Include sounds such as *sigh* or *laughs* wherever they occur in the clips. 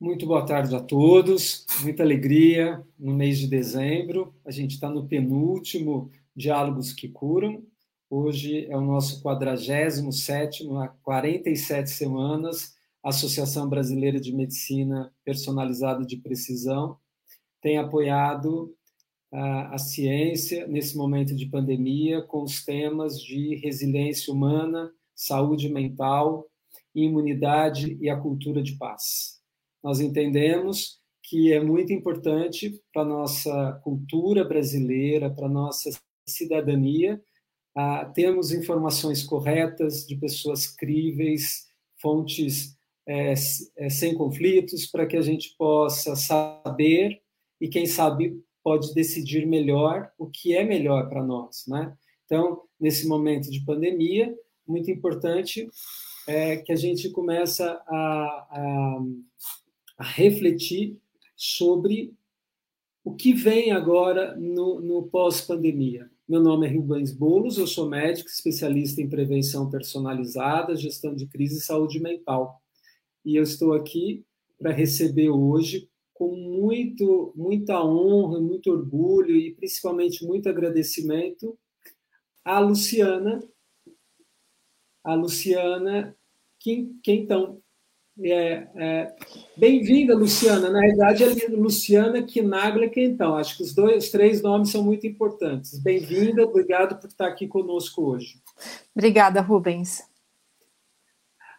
Muito boa tarde a todos, muita alegria no mês de dezembro. A gente está no penúltimo Diálogos que Curam. Hoje é o nosso 47, há 47 semanas, Associação Brasileira de Medicina Personalizada de Precisão tem apoiado a, a ciência nesse momento de pandemia com os temas de resiliência humana, saúde mental, imunidade e a cultura de paz nós entendemos que é muito importante para nossa cultura brasileira, para nossa cidadania, uh, termos informações corretas de pessoas críveis, fontes é, é, sem conflitos, para que a gente possa saber e, quem sabe, pode decidir melhor o que é melhor para nós. Né? Então, nesse momento de pandemia, muito importante é que a gente começa a, a a refletir sobre o que vem agora no, no pós-pandemia. Meu nome é Rubens Bolos, eu sou médico, especialista em prevenção personalizada, gestão de crise e saúde mental. E eu estou aqui para receber hoje, com muito, muita honra, muito orgulho e principalmente muito agradecimento, a Luciana. A Luciana, que, que então é, é, Bem-vinda, Luciana. Na verdade, é Luciana Quinaglia então. Acho que os, dois, os três nomes são muito importantes. Bem-vinda, obrigado por estar aqui conosco hoje. Obrigada, Rubens.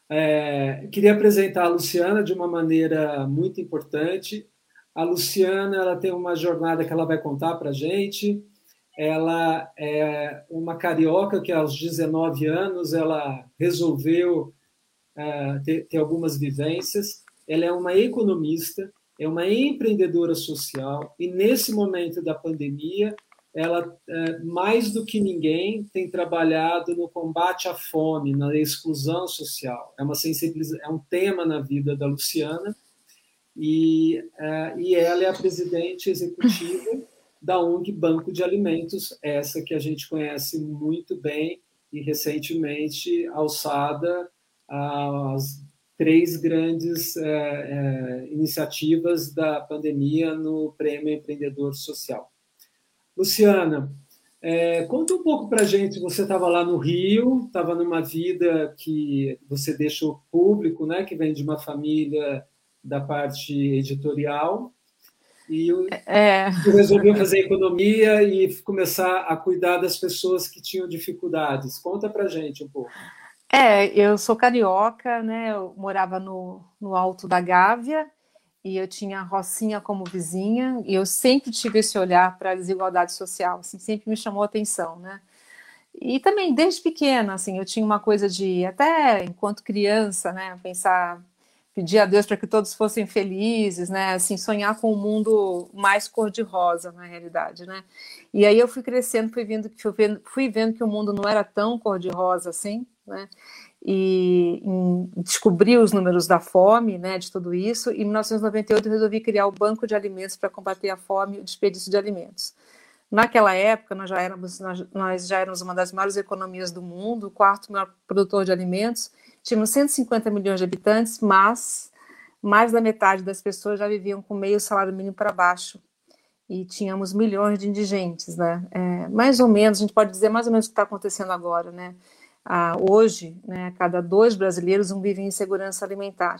É, queria apresentar a Luciana de uma maneira muito importante. A Luciana ela tem uma jornada que ela vai contar para a gente. Ela é uma carioca que, aos 19 anos, ela resolveu uh, ter, ter algumas vivências. Ela é uma economista, é uma empreendedora social e nesse momento da pandemia ela é, mais do que ninguém tem trabalhado no combate à fome, na exclusão social. É uma é um tema na vida da Luciana e, é, e ela é a presidente executiva da ONG Banco de Alimentos, essa que a gente conhece muito bem e recentemente alçada as três grandes é, é, iniciativas da pandemia no Prêmio Empreendedor Social. Luciana, é, conta um pouco para gente. Você estava lá no Rio, estava numa vida que você deixou público, né? Que vem de uma família da parte editorial e é. resolveu fazer economia e começar a cuidar das pessoas que tinham dificuldades. Conta para a gente um pouco. É, eu sou carioca, né? Eu morava no, no Alto da Gávea e eu tinha a Rocinha como vizinha e eu sempre tive esse olhar para a desigualdade social, assim, sempre me chamou a atenção, né? E também desde pequena, assim, eu tinha uma coisa de até enquanto criança, né, pensar pedir a Deus para que todos fossem felizes, né? Assim, sonhar com um mundo mais cor-de-rosa, na realidade, né? E aí eu fui crescendo, fui vendo, fui vendo, fui vendo que o mundo não era tão cor-de-rosa assim, né? E descobri os números da fome, né, de tudo isso. E em 1998 eu resolvi criar o Banco de Alimentos para combater a fome e o desperdício de alimentos. Naquela época, nós já éramos, nós, nós já éramos uma das maiores economias do mundo, o quarto maior produtor de alimentos, tínhamos 150 milhões de habitantes, mas mais da metade das pessoas já viviam com meio salário mínimo para baixo. E tínhamos milhões de indigentes, né? É, mais ou menos, a gente pode dizer mais ou menos o que está acontecendo agora, né? Ah, hoje, né, cada dois brasileiros um vive em insegurança alimentar.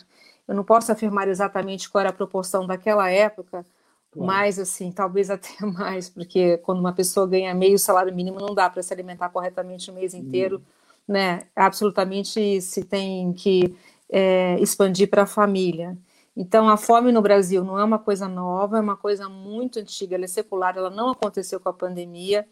Eu não posso afirmar exatamente qual era a proporção daquela época, claro. mas assim, talvez *laughs* até mais, porque quando uma pessoa ganha meio salário mínimo, não dá para se alimentar corretamente o mês inteiro. Hum né, absolutamente se tem que é, expandir para a família. Então, a fome no Brasil não é uma coisa nova, é uma coisa muito antiga, ela é secular, ela não aconteceu com a pandemia.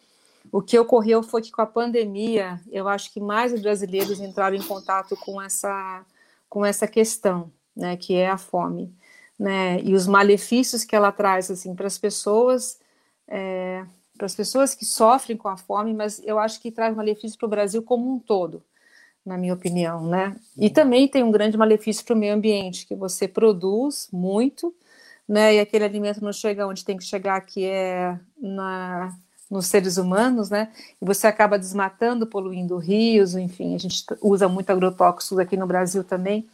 O que ocorreu foi que com a pandemia, eu acho que mais os brasileiros entraram em contato com essa, com essa questão, né, que é a fome, né, e os malefícios que ela traz assim para as pessoas, é, para as pessoas que sofrem com a fome, mas eu acho que traz malefício para o Brasil como um todo, na minha opinião, né? E uhum. também tem um grande malefício para o meio ambiente, que você produz muito, né? E aquele alimento não chega onde tem que chegar, que é na, nos seres humanos, né? E você acaba desmatando, poluindo rios, enfim, a gente usa muito agrotóxicos aqui no Brasil também.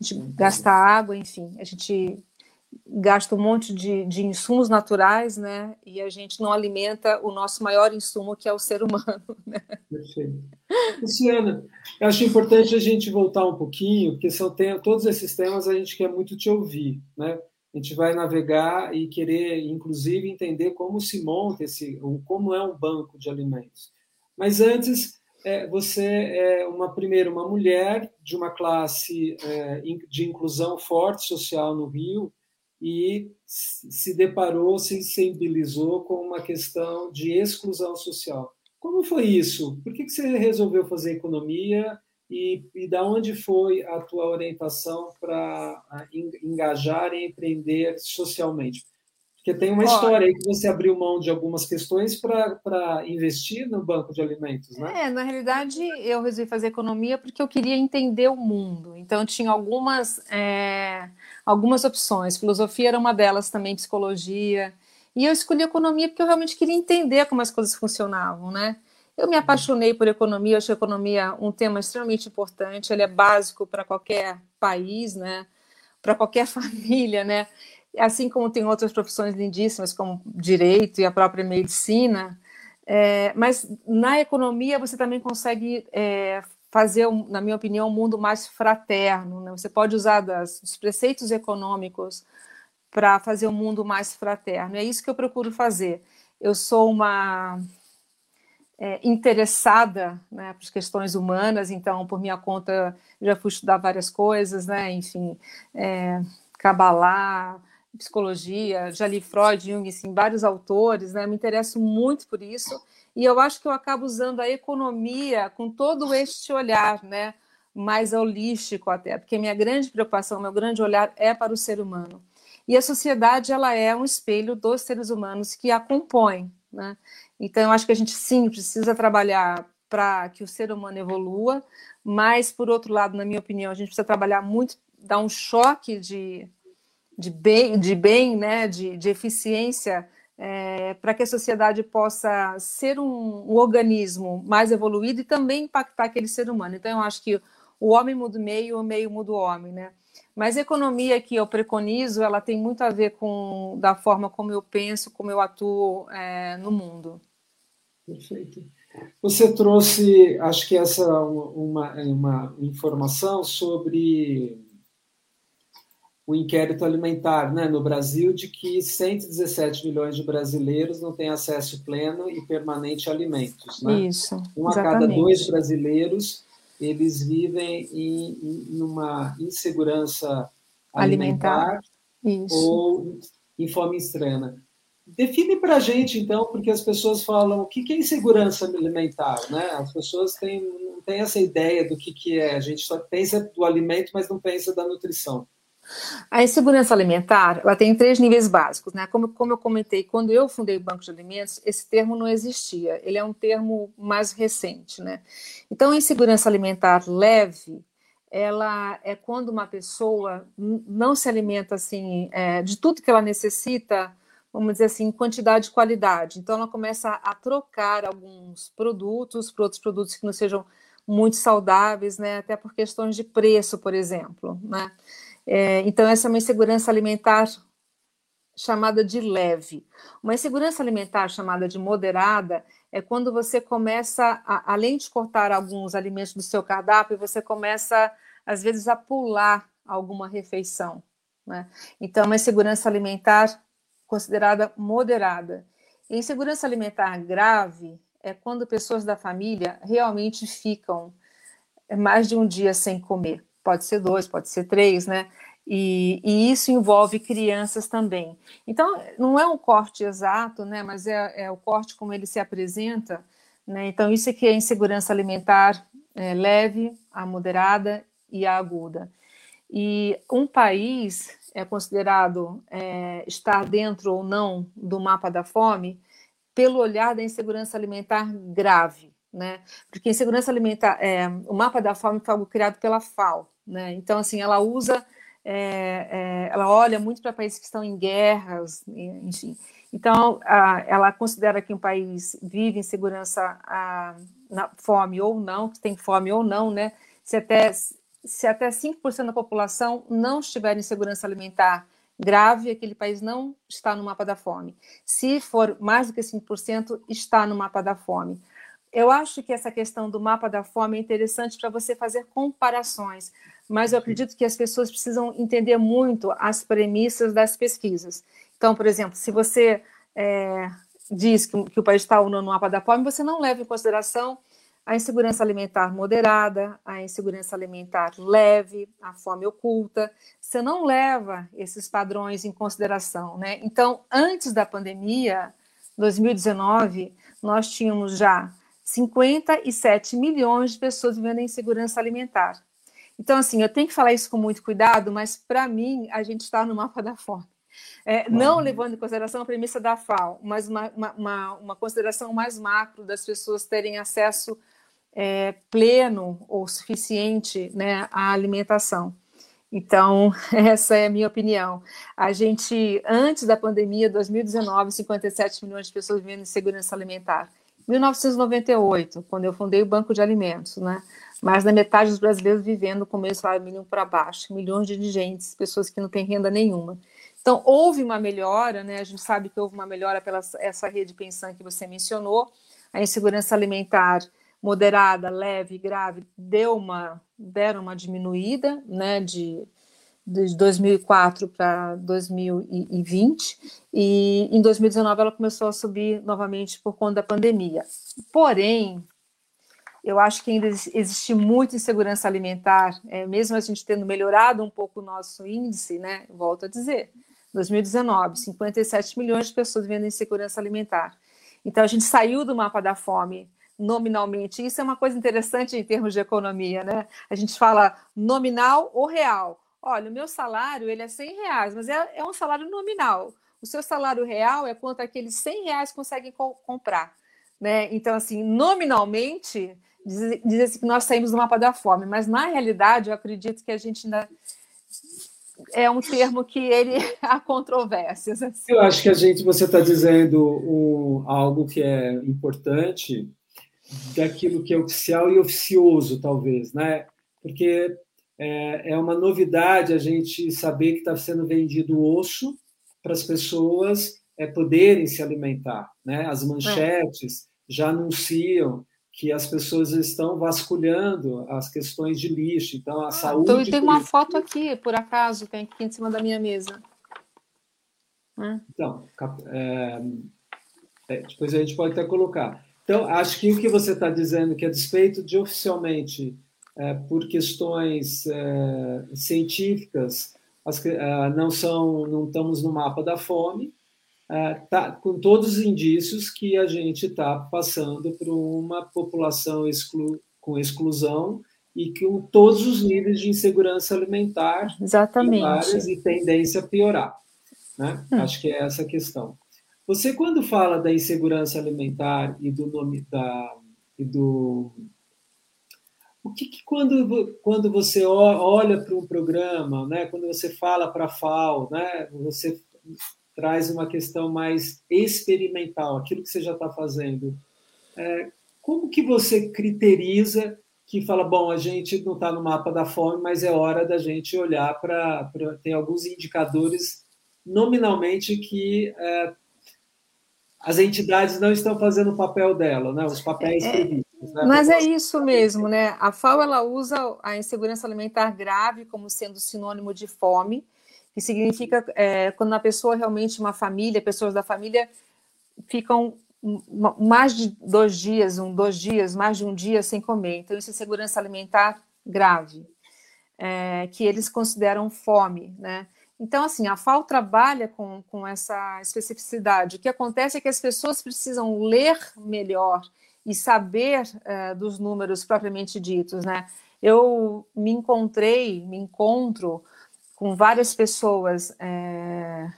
a gente gasta água, enfim, a gente gasta um monte de, de insumos naturais, né? E a gente não alimenta o nosso maior insumo, que é o ser humano. *laughs* Né? Perfeito. Luciana, eu acho importante a gente voltar um pouquinho, porque são tem, todos esses temas a gente quer muito te ouvir, né? A gente vai navegar e querer, inclusive, entender como se monta esse, como é um banco de alimentos. Mas antes, é, você é uma primeiro uma mulher de uma classe é, de inclusão forte social no Rio e se deparou, se sensibilizou com uma questão de exclusão social. Como foi isso? Por que você resolveu fazer economia e, e da onde foi a tua orientação para engajar e empreender socialmente? Porque tem uma história aí que você abriu mão de algumas questões para investir no banco de alimentos, né? É, na realidade, eu resolvi fazer economia porque eu queria entender o mundo. Então, tinha algumas, é, algumas opções. Filosofia era uma delas também, psicologia. E eu escolhi economia porque eu realmente queria entender como as coisas funcionavam, né? Eu me apaixonei por economia, eu acho a economia um tema extremamente importante, ele é básico para qualquer país, né? Para qualquer *laughs* família, né? assim como tem outras profissões lindíssimas, como direito e a própria medicina, é, mas na economia você também consegue é, fazer, na minha opinião, um mundo mais fraterno. Né? Você pode usar das, os preceitos econômicos para fazer um mundo mais fraterno. É isso que eu procuro fazer. Eu sou uma é, interessada né, para as questões humanas, então, por minha conta, já fui estudar várias coisas, né, enfim, é, Kabbalah, psicologia, já li Freud, Jung, assim, vários autores, né? Me interesso muito por isso e eu acho que eu acabo usando a economia com todo este olhar, né? Mais holístico até, porque minha grande preocupação, meu grande olhar é para o ser humano. E a sociedade ela é um espelho dos seres humanos que a compõem, né? Então eu acho que a gente sim precisa trabalhar para que o ser humano evolua, mas por outro lado, na minha opinião, a gente precisa trabalhar muito, dar um choque de de bem, de bem né, de, de eficiência, é, para que a sociedade possa ser um, um, organismo mais evoluído e também impactar aquele ser humano. Então, eu acho que o homem muda o meio, o meio muda o homem, né? Mas a economia que eu preconizo, ela tem muito a ver com da forma como eu penso, como eu atuo é, no mundo. Perfeito. Você trouxe, acho que essa uma, uma informação sobre o inquérito alimentar né, no Brasil de que 117 milhões de brasileiros não têm acesso pleno e permanente a alimentos. Né? Isso. Um a cada dois brasileiros eles vivem em, em uma insegurança alimentar, alimentar ou em fome extrema. Define para a gente, então, porque as pessoas falam o que é insegurança alimentar, né? As pessoas têm, não têm essa ideia do que, que é. A gente só pensa do alimento, mas não pensa da nutrição. A insegurança alimentar ela tem três níveis básicos, né? Como, como eu comentei, quando eu fundei o Banco de Alimentos, esse termo não existia. Ele é um termo mais recente, né? Então, a insegurança alimentar leve, ela é quando uma pessoa não se alimenta assim é, de tudo que ela necessita, vamos dizer assim, quantidade e qualidade. Então, ela começa a trocar alguns produtos por outros produtos que não sejam muito saudáveis, né? Até por questões de preço, por exemplo, né? É, então, essa é uma insegurança alimentar chamada de leve. Uma insegurança alimentar chamada de moderada é quando você começa, a, além de cortar alguns alimentos do seu cardápio, você começa, às vezes, a pular alguma refeição. Né? Então, uma insegurança alimentar considerada moderada. E insegurança alimentar grave é quando pessoas da família realmente ficam mais de um dia sem comer pode ser dois, pode ser três, né? E, e, isso envolve crianças também. Então, não é um corte exato, né? Mas é, é o corte como ele se apresenta, né? Então, isso aqui é insegurança alimentar é, leve, a moderada e a aguda. E um país é considerado é, estar dentro ou não do mapa da fome pelo olhar da insegurança alimentar grave, né? Porque insegurança alimentar, é, o mapa da fome foi algo criado pela FAO, né? Então, assim, ela usa, é, é, ela olha muito para países que estão em guerras, enfim. Então, a, ela considera que um país vive em segurança a, na fome ou não, que tem fome ou não, né? Se até se até 5% da população não estiver em segurança alimentar grave, aquele país não está no mapa da fome. Se for mais do que 5%, está no mapa da fome. Eu acho que essa questão do mapa da fome é interessante para você fazer comparações, mas eu acredito que as pessoas precisam entender muito as premissas das pesquisas. Então, por exemplo, se você é, diz que, que, o país está no mapa da fome, você não leva em consideração a insegurança alimentar moderada, a insegurança alimentar leve, a fome oculta. Você não leva esses padrões em consideração, né? Então, antes da pandemia, 2019, nós tínhamos já 57 milhões de pessoas vivendo em insegurança alimentar. Então, assim, eu tenho que falar isso com muito cuidado, mas para mim, a gente está no mapa da fome. É, não levando em consideração a premissa da FAO, mas uma, uma, uma consideração mais macro das pessoas terem acesso é, pleno ou suficiente né, à alimentação. Então, *laughs* essa é a minha opinião. A gente, antes da pandemia, 2019, 57 milhões de pessoas vivendo em segurança alimentar. 1998, quando eu fundei o Banco de Alimentos, né? mais da metade dos brasileiros vivendo com meio salário mínimo para baixo, milhões de indigentes, pessoas que não têm renda nenhuma. Então, houve uma melhora, né? a gente sabe que houve uma melhora pela essa rede pensão que você mencionou, a insegurança alimentar moderada, leve, grave, deu uma, deram uma diminuída, né, de, de 2004 para 2020, e em 2019 ela começou a subir novamente por conta da pandemia. Porém, eu acho que ainda existe muita insegurança alimentar, é, mesmo a gente tendo melhorado um pouco o nosso índice, né? Volto a dizer, 2019, 57 milhões de pessoas vivendo em insegurança alimentar. Então a gente saiu do mapa da fome nominalmente. Isso é uma coisa interessante em termos de economia, né? A gente fala nominal ou real. Olha, o meu salário ele é 100 reais, mas é, é um salário nominal. O seu salário real é quanto aqueles 100 reais conseguem co comprar. Né? Então, assim, nominalmente, diz, diz assim que nós saímos do mapa da fome, mas na realidade eu acredito que a gente ainda é um termo que ele *laughs* há controvérsias. Assim. Eu acho que a gente, você está dizendo um, algo que é importante daquilo que é oficial e oficioso, talvez, né? Porque é, é uma novidade a gente saber que está sendo vendido osso para as pessoas é, poderem se alimentar, né? As manchetes já anunciam que as pessoas estão vasculhando as questões de lixo. Então, a ah, saúde. Então, tem uma foto aqui, por acaso, tem aqui em cima da minha mesa. Então, é, é, depois a gente pode até colocar. Então, acho que o que você está dizendo, que a despeito de oficialmente, por questões é, científicas, as, é, não são, não estamos no mapa da fome, tá, com todos os indícios que a gente está passando por uma população exclu, com exclusão e com todos os níveis de insegurança alimentar Exatamente. e tendência a piorar. Né? Hum. Acho que é essa a questão. Você, quando fala da insegurança alimentar e do nome da. E do, o que, que quando, quando você olha para um programa, né, quando você fala para a FAO, né, você traz uma questão mais experimental, aquilo que você já está fazendo. É, como que você criteriza que fala, bom, a gente não está no mapa da fome, mas é hora da gente olhar para. Tem alguns indicadores nominalmente que é, as entidades não estão fazendo o papel dela, né? os papéis é, previstos. Né? Mas é isso mesmo, né? A FAO ela usa a insegurança alimentar grave como sendo sinônimo de fome, que significa é, quando a pessoa realmente, uma família, pessoas da família ficam mais de dois dias, um, dois dias, mais de um dia sem comer. Então, isso é segurança alimentar grave, é, que eles consideram fome, né? Então, assim, a FAO trabalha com, com essa especificidade. O que acontece é que as pessoas precisam ler melhor e saber é, dos números propriamente ditos, né? Eu me encontrei, me encontro com várias pessoas, é,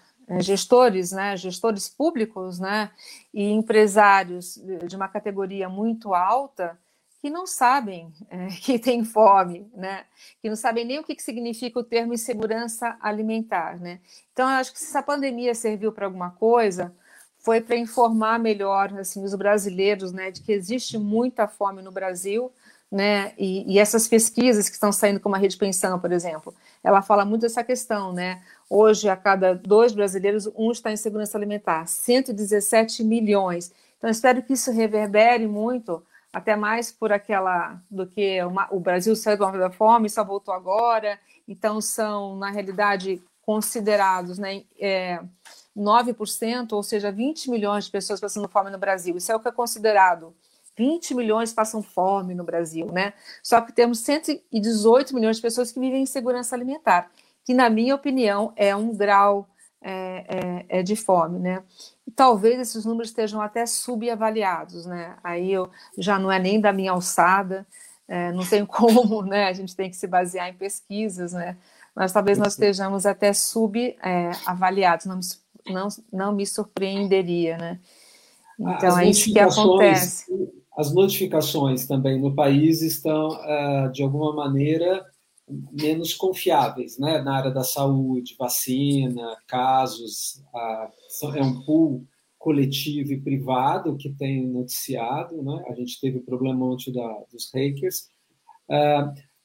gestores, né, gestores públicos, né, e empresários de uma categoria muito alta que não sabem é, *laughs* que tem fome, né, que não sabem nem o que significa o termo insegurança alimentar, né. Então, eu acho que se essa pandemia serviu para alguma coisa, foi para informar melhor assim os brasileiros, né, de que existe muita fome no Brasil, né? E, e, essas pesquisas que estão saindo como a Rede Pensão, por exemplo, ela fala muito dessa questão, né? Hoje, a cada dois brasileiros, um está em segurança alimentar, 117 milhões. Então, espero que isso reverbere muito, até mais por aquela do que uma, o Brasil saiu da fome, só voltou agora. Então, são, na realidade, considerados, né? É, 9%, ou seja, 20 milhões de pessoas passando fome no Brasil. Isso é o que é considerado 20 milhões passam fome no Brasil, né? Só que temos 118 milhões de pessoas que vivem em segurança alimentar, que, na minha opinião, é um grau é, é, é de fome, né? E talvez esses números estejam até subavaliados, né? Aí eu já não é nem da minha alçada, é, não tem *laughs* como, né? A gente tem que se basear em pesquisas, né? Mas talvez nós estejamos até subavaliados, não, não, não me surpreenderia, né? Então As é isso que acontece as notificações também no país estão, ah, de alguma maneira, menos confiáveis, né? Na área da saúde, vacina, casos, é um pool coletivo e privado que tem noticiado, né? A gente teve o problema ontem da, dos hackers.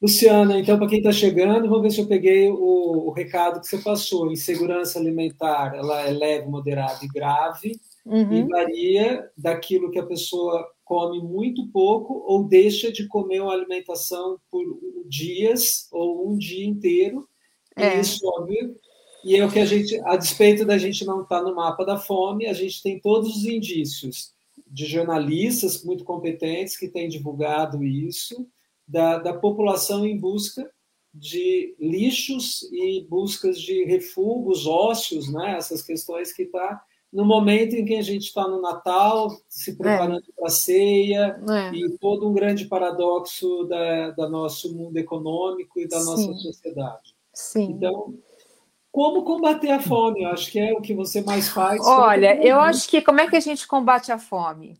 Luciana, então, para quem está chegando, vamos ver se eu peguei o, o, recado que você passou. Insegurança alimentar, ela é leve, moderada e grave, uhum. e varia daquilo que a pessoa come muito pouco ou deixa de comer uma alimentação por dias ou um dia inteiro. É. E isso, óbvio, e é o que a gente, a despeito da gente não estar tá no mapa da fome, a gente tem todos os indícios de jornalistas muito competentes que têm divulgado isso, da, da população em busca de lixos e buscas de refugos ósseos, né? essas questões que está no momento em que a gente está no Natal, se é. preparando é. para a ceia, é. e todo um grande paradoxo da, da nosso mundo econômico e da Sim. nossa sociedade. Sim. Então, como combater a fome? Eu acho que é o que você mais faz. Olha, eu acho que como é que a gente combate a fome?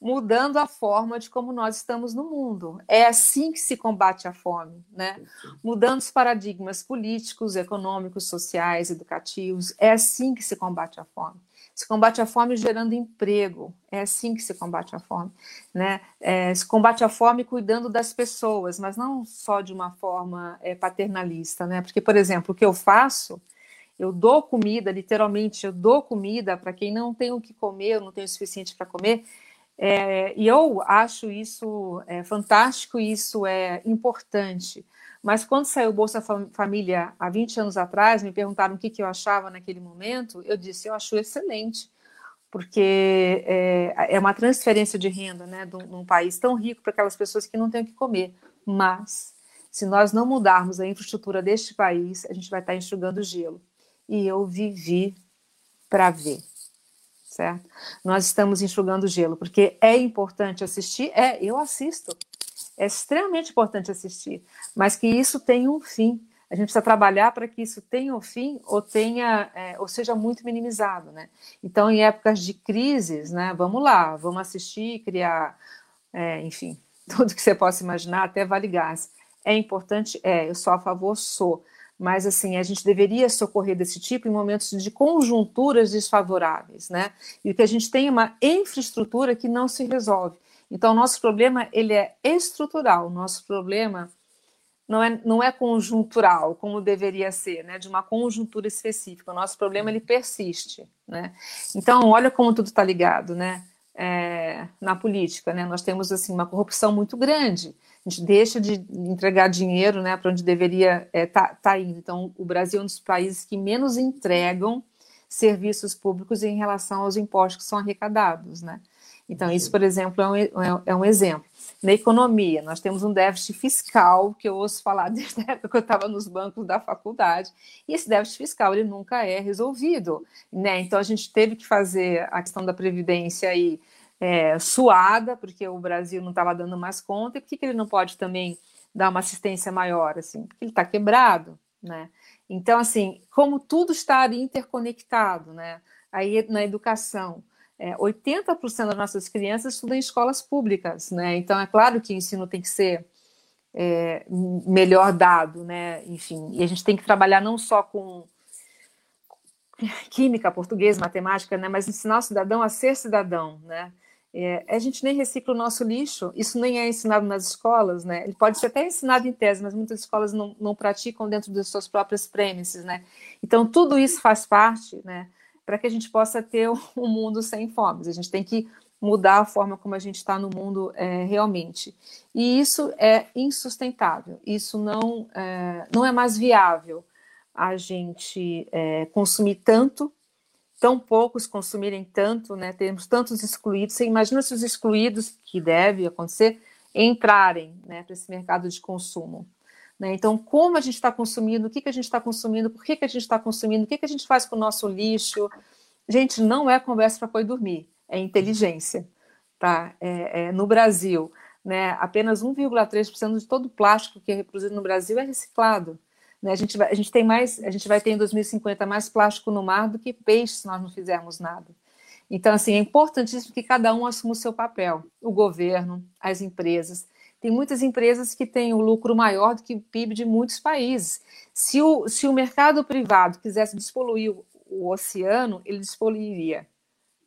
Mudando a forma de como nós estamos no mundo. É assim que se combate a fome, né? Mudando os paradigmas políticos, econômicos, sociais, educativos. É assim que se combate a fome. Se combate a fome gerando emprego. É assim que se combate a fome, né? É, se combate a fome cuidando das pessoas, mas não só de uma forma é, paternalista, né? Porque, por exemplo, o que eu faço eu dou comida, literalmente, eu dou comida para quem não tem o que comer, não tem o suficiente para comer, é, e eu acho isso é, fantástico, isso é importante. Mas quando saiu o Bolsa Família há 20 anos atrás, me perguntaram o que, que eu achava naquele momento, eu disse, eu acho excelente, porque é, é uma transferência de renda né, de um, país tão rico para aquelas pessoas que não têm o que comer. Mas, se nós não mudarmos a infraestrutura deste país, a gente vai estar enxugando gelo. E eu vivi para ver certo? Nós estamos enxugando gelo, porque é importante assistir, é, eu assisto, é extremamente importante assistir, mas que isso tenha um fim. A gente precisa trabalhar para que isso tenha um fim ou tenha, é, ou seja muito minimizado, né? Então, em épocas de crises, né? Vamos lá, vamos assistir, criar, é, enfim, *laughs* tudo que você possa imaginar, até vale gás. É importante, é, eu sou a favor, sou mas assim a gente deveria socorrer desse tipo em momentos de conjunturas desfavoráveis, né? E que a gente tem uma infraestrutura que não se resolve. Então, o nosso problema ele é estrutural. Nosso problema não é, não é conjuntural, como deveria ser, né? De uma conjuntura específica. O nosso problema ele persiste, né? Então, olha como tudo está ligado, né? É, na política, né? Nós temos assim uma corrupção muito grande a gente deixa de entregar dinheiro né, para onde deveria estar é, tá, tá indo. Então, o Brasil é um dos países que menos entregam serviços públicos em relação aos impostos que são arrecadados. Né? Então, isso, por exemplo, é um, é, é um exemplo. Na economia, nós temos um déficit fiscal, que eu ouço falar *laughs* desde a época que eu estava nos bancos da faculdade, e esse déficit fiscal ele nunca é resolvido. Né? Então, a gente teve que fazer a questão da Previdência aí é, suada, porque o Brasil não estava dando mais conta, e por que, que ele não pode também dar uma assistência maior, assim? Porque ele está quebrado, né? Então, assim, como tudo está interconectado, né? Aí na educação, é, 80% das nossas crianças estudam em escolas públicas, né? Então, é claro que o ensino tem que ser é, melhor dado, né? Enfim, e a gente tem que trabalhar não só com química, português, matemática, né? Mas ensinar o cidadão a ser cidadão, né? É, a gente nem recicla o nosso lixo, isso nem é ensinado nas escolas, né? Ele pode ser até ensinado em tese, mas muitas escolas não, não praticam dentro das suas próprias premises, né? Então, tudo isso faz parte, né? Para que a gente possa ter um mundo sem fome. A gente tem que mudar a forma como a gente está no mundo é, realmente. E isso é insustentável, isso não é, não é mais viável a gente é, consumir tanto, tão poucos consumirem tanto, né? Tantos excluídos. Você imagina se os excluídos, que deve acontecer, entrarem né, para esse mercado de consumo. Né? Então, como a gente está consumindo, o que, que a gente está consumindo, por que, que a gente está consumindo, o que, que a gente faz com o nosso lixo. Gente, não é conversa para pôr dormir é inteligência. Tá? É, é, no Brasil, né, apenas 1,3% de todo o plástico que é reproduzido no Brasil é reciclado. Né? A, gente vai, a gente tem mais, a gente vai ter em 2050 mais plástico no mar do que peixe se nós não fizermos nada. Então, assim, é importantíssimo que cada um assuma o seu papel. O governo, as empresas. Tem muitas empresas que têm o um lucro maior do que o PIB de muitos países. Se o, se o mercado privado quisesse despoluir o, o oceano, ele despoluiria.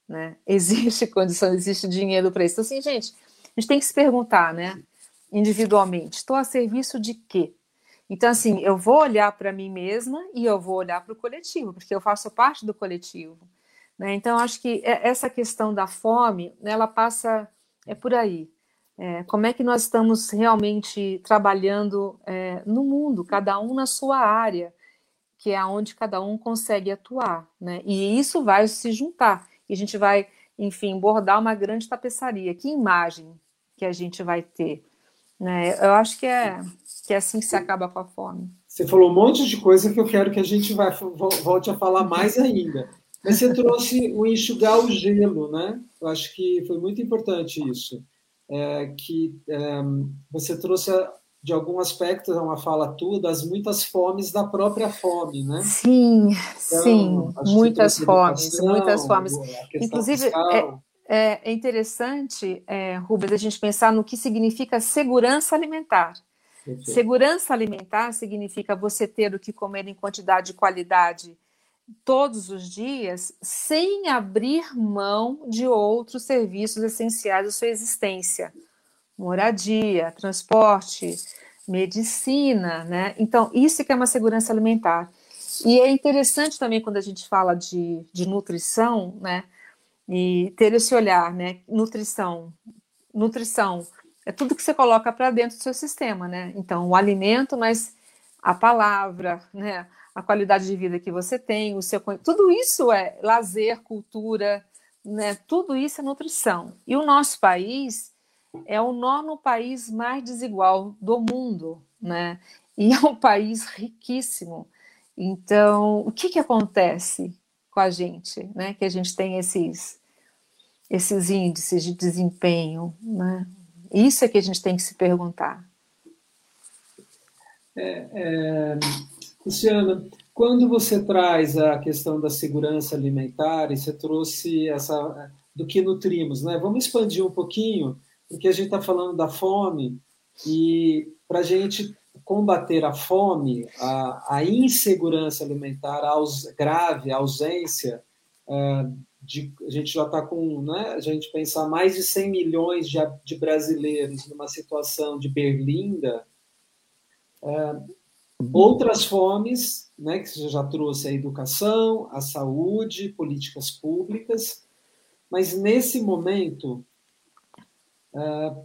Né? Existe condição, existe dinheiro para isso. Então, assim, gente, a gente tem que se perguntar, né? Individualmente, estou a serviço de quê? Então, assim, eu vou olhar para mim mesma e eu vou olhar para o coletivo, porque eu faço parte do coletivo. Né? Então, acho que essa questão da fome, ela passa é por aí. É, como é que nós estamos realmente trabalhando é, no mundo, cada um na sua área, que é onde cada um consegue atuar, né? E isso vai se juntar e a gente vai, enfim, bordar uma grande tapeçaria. Que imagem que a gente vai ter? Né? Eu acho que é, que é assim que se acaba com a fome. Você falou um monte de coisa que eu quero que a gente vai, volte a falar mais ainda. Mas você trouxe o enxugar o gelo, né? Eu acho que foi muito importante isso. É, que é, você trouxe de algum aspecto, é uma fala tua, das muitas fomes da própria fome, né? Sim, então, sim, muitas fomes, muitas fomes. Inclusive, é, é, é, interessante, é, Rubens, a gente pensar no que significa segurança alimentar. Segurança alimentar significa você ter o que comer em quantidade e qualidade todos os dias, sem abrir mão de outros serviços essenciais da sua existência moradia, transporte, medicina, né? Então, isso que é uma segurança alimentar. E é interessante também quando a gente fala de, de nutrição, né? E ter esse olhar, né? Nutrição. Nutrição é tudo que você coloca para dentro do seu sistema, né? Então, o alimento, mas a palavra, né? A qualidade de vida que você tem, o seu tudo isso é lazer, cultura, né? Tudo isso é nutrição. E o nosso país é o nono país mais desigual do mundo, né? E é um país riquíssimo. Então, o que, que acontece com a gente, né? Que a gente tem esses, esses índices de desempenho, né? Isso é que a gente tem que se perguntar. É, é, Luciana, quando você traz a questão da segurança alimentar e você trouxe essa do que nutrimos, né? Vamos expandir um pouquinho porque a gente está falando da fome e para a gente combater a fome, a, a insegurança alimentar, a aus, grave, a ausência, uh, de, a gente já está com, né, a gente pensar mais de 100 milhões de, de brasileiros numa situação de berlinda, uh, outras fomes, né, que você já trouxe a educação, a saúde, políticas públicas, mas nesse momento Uh,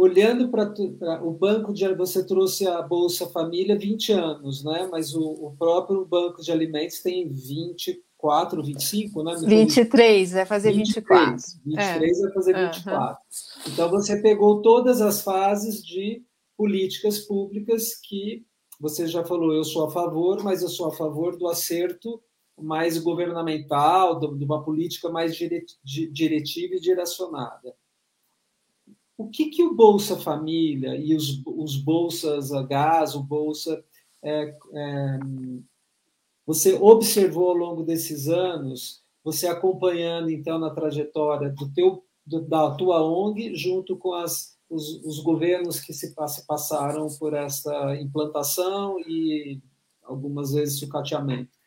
olhando para o banco de você trouxe a Bolsa Família 20 anos, né? Mas o, o próprio banco de alimentos tem 24, 25, né? 23, vai fazer 24. 23 é. vai fazer 24. Uhum. Então você pegou todas as fases de políticas públicas que você já falou, eu sou a favor, mas eu sou a favor do acerto mais governamental, de uma política mais diretiva e direcionada o que, que o Bolsa Família e os, os Bolsas Gás, o Bolsa, é, é, você observou ao longo desses anos, você acompanhando então na trajetória do teu, do, da tua ONG, junto com as, os, os governos que se passaram por essa implantação e algumas vezes sucateamento?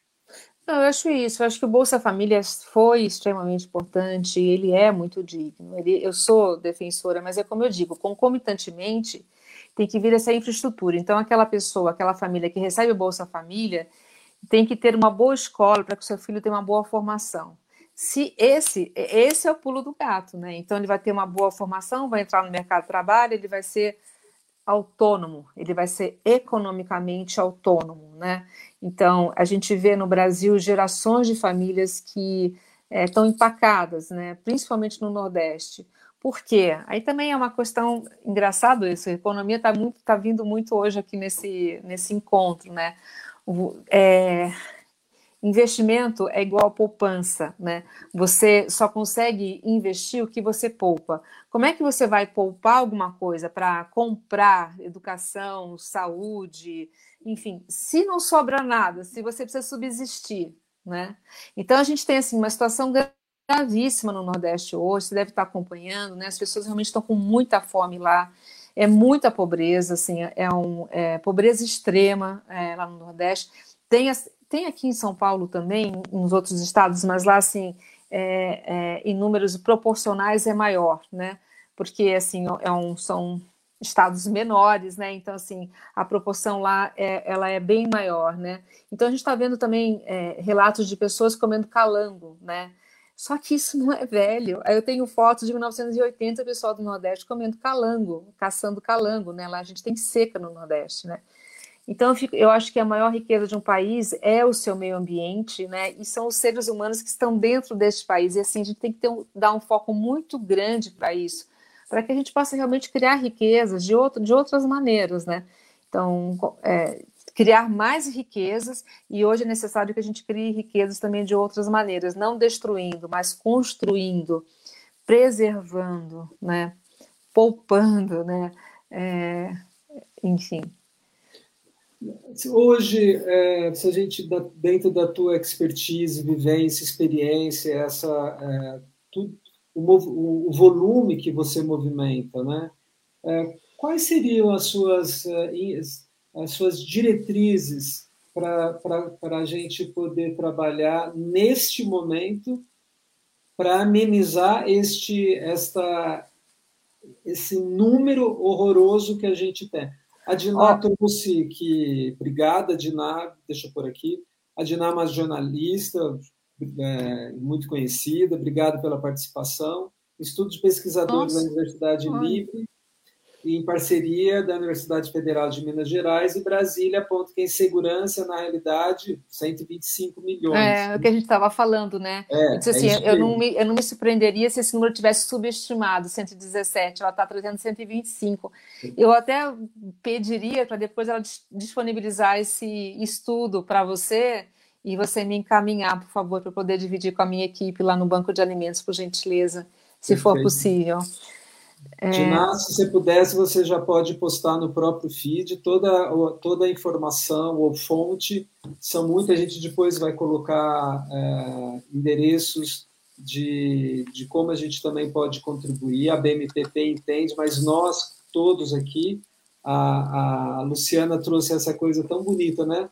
Não, eu acho isso. Eu acho que o Bolsa Família foi extremamente importante. Ele é muito digno. Ele, eu sou defensora, mas é como eu digo, concomitantemente tem que vir essa infraestrutura. Então, aquela pessoa, aquela família que recebe o Bolsa Família tem que ter uma boa escola para que o seu filho tenha uma boa formação. Se esse, esse é o pulo do gato, né? Então ele vai ter uma boa formação, vai entrar no mercado de trabalho, ele vai ser autônomo, ele vai ser economicamente autônomo, né? Então a gente vê no Brasil gerações de famílias que é, estão empacadas, né? Principalmente no Nordeste. Por quê? Aí também é uma questão engraçado isso. A economia está muito, tá vindo muito hoje aqui nesse nesse encontro, né? É, investimento é igual poupança, né? Você só consegue investir o que você poupa. Como é que você vai poupar alguma coisa para comprar educação, saúde, enfim, se não sobra nada, se você precisa subsistir, né? Então a gente tem assim uma situação gravíssima no Nordeste hoje, você deve estar acompanhando, né? As pessoas realmente estão com muita fome lá é muita pobreza, assim, é, um, é pobreza extrema é, lá no Nordeste. Tem, tem aqui em São Paulo também, nos outros estados, mas lá, assim, é, é, em números proporcionais é maior, né? Porque, assim, é um, são estados menores, né? Então, assim, a proporção lá é, ela é bem maior, né? Então, a gente está vendo também é, relatos de pessoas comendo calango, né? Só que isso não é velho. Eu tenho fotos de 1980, pessoal do Nordeste comendo calango, caçando calango, né? Lá a gente tem seca no Nordeste, né? Então eu, fico, eu acho que a maior riqueza de um país é o seu meio ambiente, né? E são os seres humanos que estão dentro deste país. E assim a gente tem que ter, dar um foco muito grande para isso, para que a gente possa realmente criar riquezas de, outro, de outras maneiras, né? Então, é, criar mais riquezas e hoje é necessário que a gente crie riquezas também de outras maneiras, não destruindo, mas construindo, preservando, né? poupando, né? É, enfim. Hoje, é, se a gente, dentro da tua expertise, vivência, experiência, essa, é, tudo, o, o, volume que você movimenta, né? É, quais seriam as suas é, as suas diretrizes para a gente poder trabalhar neste momento para amenizar este, esta, esse número horroroso que a gente tem. A Diná oh. trouxe que, obrigada, Diná, deixa eu por aqui. A Diná é uma jornalista é, muito conhecida, obrigado pela participação. Estudo de pesquisadores Nossa. da Universidade oh. Livre em parceria da Universidade Federal de Minas Gerais e Brasília, aponta que em segurança, na realidade, 125 milhões. É, o que a gente estava falando, né? É, eu, disse assim, é eu, não me, eu não me surpreenderia se esse número tivesse subestimado, 117, ela está trazendo 125. Eu até pediria para depois ela disponibilizar esse estudo para você e você me encaminhar, por favor, para poder dividir com a minha equipe lá no Banco de Alimentos, por gentileza, se Perfeito. for possível. É... Se você pudesse, você já pode postar no próprio feed toda, toda a informação ou fonte. São muita gente depois vai colocar é, endereços de, de como a gente também pode contribuir. A BMPP entende, mas nós todos aqui, a, a Luciana trouxe essa coisa tão bonita, né?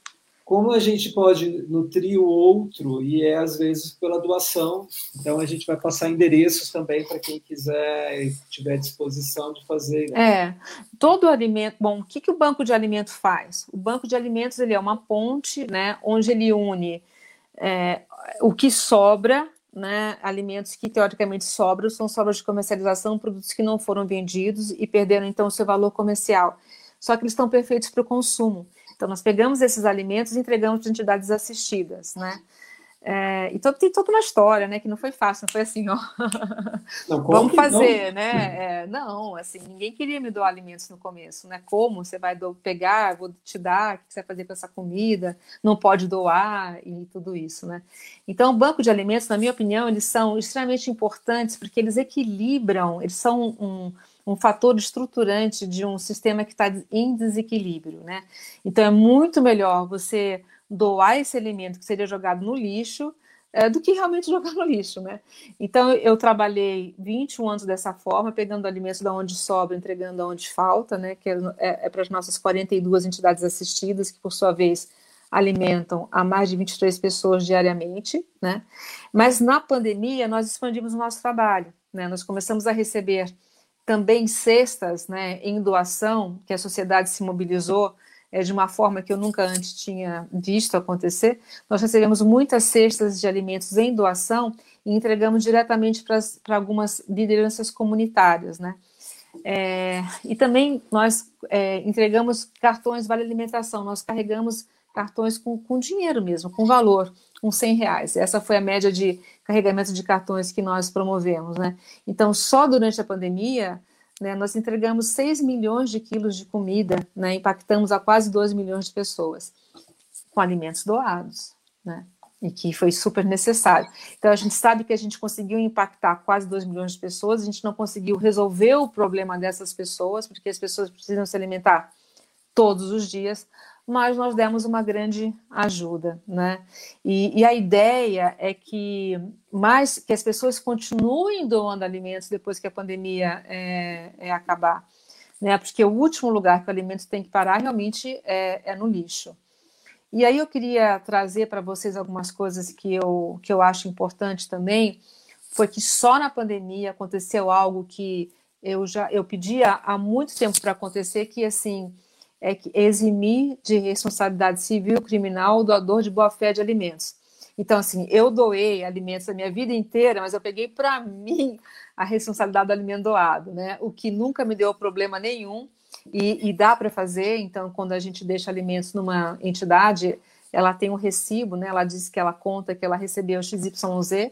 Como a gente pode nutrir o outro e é às vezes pela doação. Então a gente vai passar endereços também para quem quiser e tiver disposição de fazer. É, todo alimento. Bom, o que, que o banco de alimentos faz? O banco de alimentos ele é uma ponte, né, onde ele une é, o que sobra. Né, alimentos que teoricamente sobram são sobras de comercialização, produtos que não foram vendidos e perderam então o seu valor comercial. Só que eles estão perfeitos para o consumo. Então, nós pegamos esses alimentos e entregamos para entidades assistidas, né? É, e todo, tem toda uma história, né? Que não foi fácil, não foi assim, ó. *laughs* Não, Vamos fazer, não? né? É, não, assim, ninguém queria me doar alimentos no começo, né? Como você vai do, pegar, vou te dar, o que você vai fazer com essa comida, não pode doar e tudo isso, né? Então, o banco de alimentos, na minha opinião, eles são extremamente importantes porque eles equilibram, eles são um um fator estruturante de um sistema que está em desequilíbrio, né? Então é muito melhor você doar esse alimento que seria jogado no lixo é, do que realmente *laughs* jogar no lixo, né? Então eu trabalhei 21 anos dessa forma, pegando alimentos da onde sobra, entregando onde falta, né? Que é, é, é para as nossas 42 entidades assistidas, que por sua vez alimentam a mais de 23 pessoas diariamente, né? Mas na pandemia nós expandimos o nosso trabalho, né? Nós começamos a receber também cestas, né, em doação, que a sociedade se mobilizou é, de uma forma que eu nunca antes tinha visto acontecer. Nós recebemos muitas cestas de alimentos em doação e entregamos diretamente para algumas lideranças comunitárias, né? É, e também nós é, entregamos cartões Vale Alimentação, nós carregamos cartões com, com dinheiro mesmo, com valor, com 100 reais. Essa foi a média de carregamento de cartões que nós promovemos, né? Então, só durante a pandemia, né, nós entregamos 6 milhões de quilos de comida, né, impactamos a quase 2 milhões de pessoas com alimentos doados, né, e que foi super necessário. Então, a gente sabe que a gente conseguiu impactar quase 2 milhões de pessoas, a gente não conseguiu resolver o problema dessas pessoas, porque as pessoas precisam se alimentar todos os dias, mas nós demos uma grande ajuda, né? E, e, a ideia é que mais que as pessoas continuem doando alimentos depois que a pandemia é, é acabar, né? Porque o último lugar que o alimento tem que parar realmente é, é no lixo. E aí eu queria trazer para vocês algumas coisas que eu que eu acho importante também, foi que só na pandemia aconteceu algo que eu já eu pedia há muito tempo para acontecer, que assim é eximir de responsabilidade civil criminal o doador de boa-fé de alimentos. Então, assim, eu doei alimentos a minha vida inteira, mas eu peguei para *laughs* mim a responsabilidade do alimento doado, né? O que nunca me deu problema nenhum e, e dá para fazer. Então, quando a gente deixa alimentos numa entidade, ela tem um recibo, né? Ela diz que ela conta que ela recebeu XYZ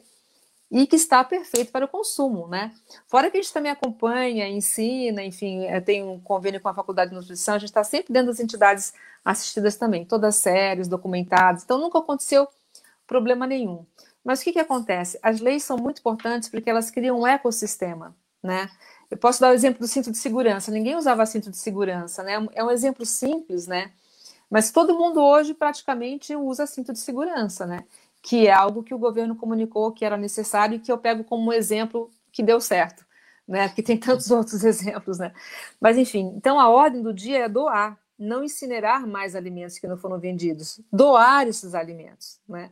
e que está perfeito para o consumo, né? Fora que a gente também acompanha, ensina, enfim, é, tem um convênio com a Faculdade de Nutrição, a gente está sempre dentro das entidades assistidas também, todas sérias, documentadas, então nunca aconteceu problema nenhum. Mas o que, que acontece? As leis são muito importantes porque elas criam um ecossistema, né? Eu posso dar o exemplo do cinto de segurança. Ninguém usava cinto de segurança, né? É um exemplo simples, né? Mas todo mundo hoje praticamente usa cinto de segurança, né? Que é algo que o governo comunicou que era necessário e que eu pego como exemplo que deu certo, né? Porque tem tantos *laughs* outros exemplos, né? Mas enfim, então a ordem do dia é doar, não incinerar mais alimentos que não foram vendidos, doar esses alimentos, né?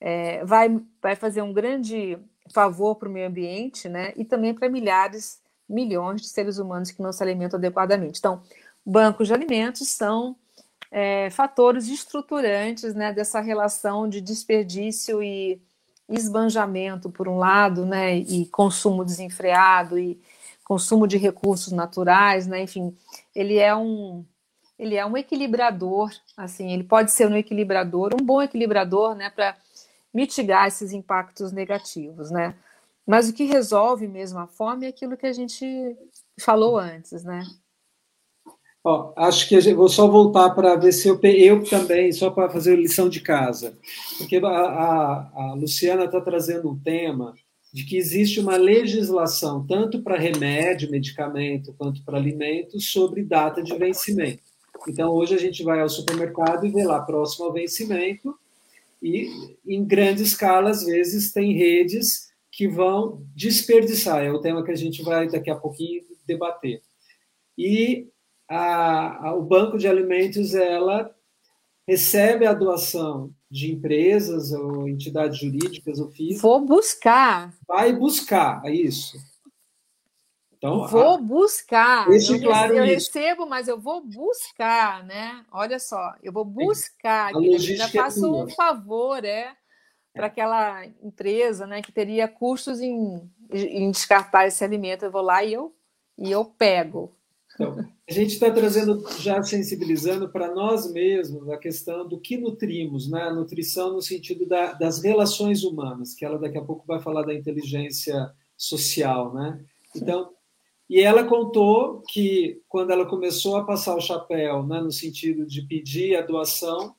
É, vai, vai fazer um grande favor para o meio ambiente, né? E também para milhares, milhões de seres humanos que não se alimentam adequadamente. Então, bancos de alimentos são é, fatores estruturantes né, dessa relação de desperdício e esbanjamento, por um lado, né, e consumo desenfreado e consumo de recursos naturais, né, enfim, ele é um ele é um equilibrador, assim, ele pode ser um equilibrador, um bom equilibrador, né, para mitigar esses impactos negativos, né? Mas o que resolve mesmo a fome é aquilo que a gente falou antes, né? Ó, acho que vou só voltar para ver se eu, eu também, só para fazer lição de casa, porque a, a, a Luciana está trazendo um tema de que existe uma legislação, tanto para remédio, medicamento, quanto para alimentos, sobre data de vencimento. Então, hoje a gente vai ao supermercado e vê lá próximo ao vencimento, e em grande escala, às vezes, tem redes que vão desperdiçar, é o tema que a gente vai daqui a pouquinho debater. E a, a, o banco de alimentos ela recebe a doação de empresas ou entidades jurídicas ou físicas. Vou buscar. Vai buscar, é isso. Então, vou buscar. Deixe claro eu, recebo, mas eu vou buscar, né? Olha só, eu vou buscar. A ainda é faço é um favor, é, para aquela empresa, né, que teria custos em, em descartar esse alimento. Eu vou lá e eu e eu pego. Então, a gente está trazendo, já sensibilizando para nós mesmos a questão do que nutrimos, né? a nutrição no sentido da, das relações humanas, que ela daqui a pouco vai falar da inteligência social. Né? Então, e ela contou que quando ela começou a passar o chapéu, né, no sentido de pedir a doação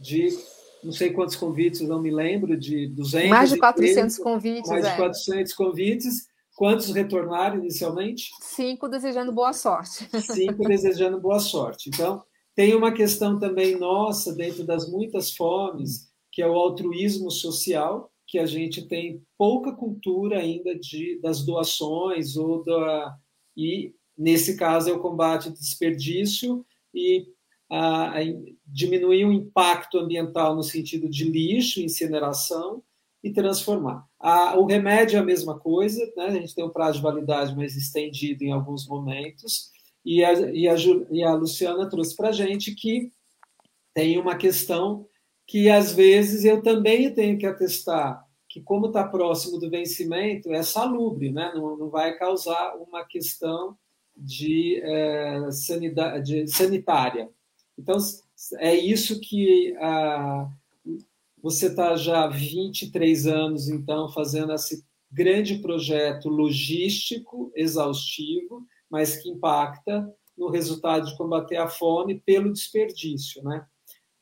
de não sei quantos convites, não me lembro, de 200. Mais de 400 convites. Mais é. de 400 convites Quantos retornaram inicialmente? Cinco desejando boa sorte. Cinco desejando boa sorte. Então, tem uma questão também nossa, dentro das muitas fomes, que é o altruísmo social, que a gente tem pouca cultura ainda de, das doações, ou da, e, nesse caso, é o combate ao desperdício, e a, a diminuir o impacto ambiental no sentido de lixo, incineração e transformar. A, o remédio é a mesma coisa, né? a gente tem um prazo de validade mais estendido em alguns momentos, e a, e a, e a Luciana trouxe para a gente que tem uma questão que, às vezes, eu também tenho que atestar que, como está próximo do vencimento, é salubre, né? não, não vai causar uma questão de, é, sanidade, sanitária. Então, é isso que ah, você está já há 23 anos, então, fazendo esse grande projeto logístico exaustivo, mas que impacta no resultado de combater a fome pelo desperdício. Né?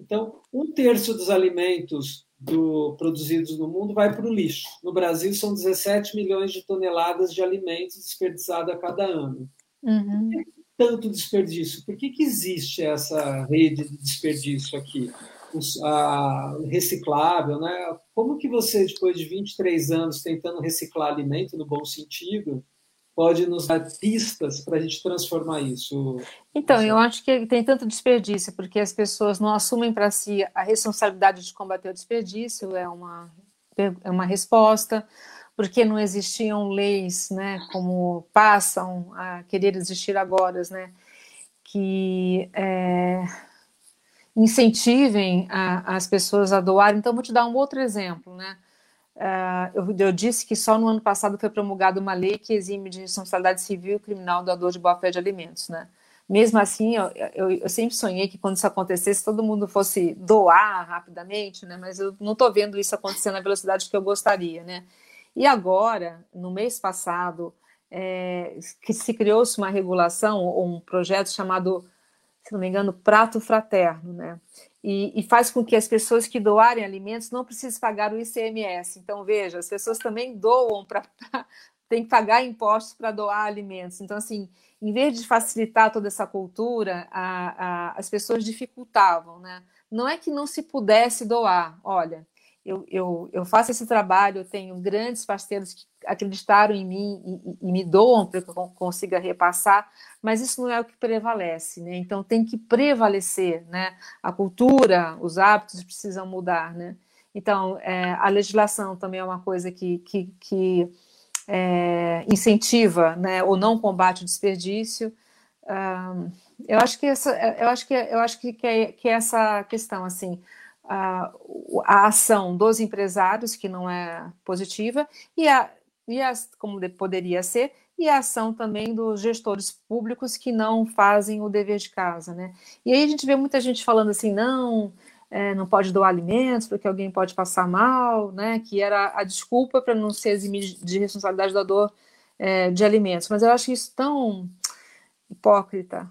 Então, um terço dos alimentos do, produzidos no mundo vai para o lixo. No Brasil, são 17 milhões de toneladas de alimentos desperdiçados a cada ano. Uhum. Tanto desperdício? Por que, que existe essa rede de desperdício aqui? Os, a, reciclável, né? Como que você, depois de 23 anos tentando reciclar alimento no bom sentido, pode nos dar pistas para a gente transformar isso? Então, eu acho que tem tanto desperdício, porque as pessoas não assumem para si a responsabilidade de combater o desperdício, é uma, é uma resposta, porque não existiam leis, né, como passam a querer existir agora, né, que é, incentivem a, as pessoas a doar. Então, vou te dar um outro exemplo, né, Uh, eu, eu, disse que só no ano passado foi promulgada uma lei que exime de responsabilidade civil e criminal doador de boa-fé de alimentos, né? Mesmo assim, eu, eu, eu, sempre sonhei que quando isso acontecesse, todo mundo fosse doar rapidamente, né? Mas eu não estou vendo isso acontecer na velocidade que eu gostaria, né? E agora, no mês passado, é, que se criou-se uma regulação ou um projeto chamado, se não me engano, Prato Fraterno, né? e, e, faz com que as pessoas que doarem alimentos não precisem pagar o ICMS. Então, veja, as pessoas também doam para. *laughs* tem que pagar impostos para doar alimentos. Então, assim, em vez de facilitar toda essa cultura, a, a, as pessoas dificultavam, né? Não é que não se pudesse doar, olha, eu, eu, eu faço esse trabalho, eu tenho grandes parceiros que acreditaram em mim e, e me doam para que eu consiga repassar, mas isso não é o que prevalece, né? Então tem que prevalecer, né? A cultura, os hábitos precisam mudar, né? Então é, a legislação também é uma coisa que, que, que é, incentiva, né? Ou não combate o desperdício. eu acho que essa, eu acho que eu acho que, que, é, que é essa questão assim a, a ação dos empresários, que não é positiva, e, a, e a, como poderia ser, e a ação também dos gestores públicos que não fazem o dever de casa. Né? E aí a gente vê muita gente falando assim, não, é, não pode doar alimentos porque alguém pode passar mal, né? que era a desculpa para não ser de responsabilidade do doador é, de alimentos. Mas eu acho isso tão hipócrita,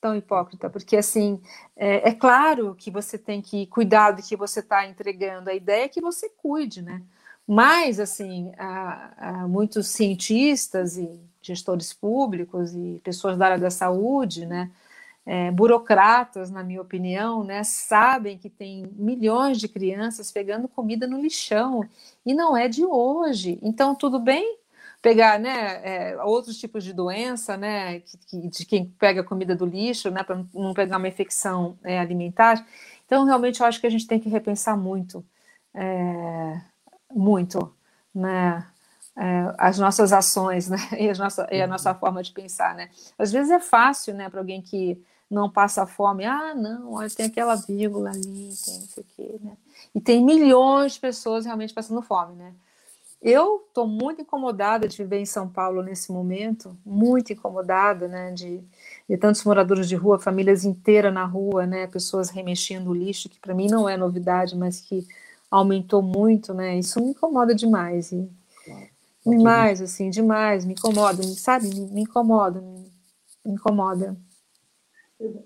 tão hipócrita, porque assim é, é, claro que você tem que cuidar do que você está entregando. A ideia é que você cuide, né? Mas assim, há, há muitos cientistas e gestores públicos e pessoas da área da saúde, né? É, burocratas, na minha opinião, né, sabem que tem milhões de crianças pegando comida no lixão e não é de hoje. Então, tudo bem pegar né, é, outros tipos de doença, né, que, que, de quem pega comida do lixo, né, para não pegar uma infecção é, alimentar. Então, realmente, eu acho que a gente tem que repensar muito, é, muito, né, é, as nossas ações, né, *laughs* e, nossa, e, a nossa forma de pensar, né. Às vezes é fácil, né, para alguém que não passa fome, ah, não, olha, tem aquela vírgula ali, tem isso aqui, né. E tem milhões de pessoas realmente passando fome, né. Eu estou muito incomodada de viver em São Paulo nesse momento, muito incomodada, né, de, de tantos moradores de rua, famílias inteiras na rua, né, pessoas remexendo o lixo, que para mim não é novidade, mas que aumentou muito, né, isso me incomoda demais, e, demais, assim, demais, me incomoda, sabe, me, incomoda, me, me incomoda.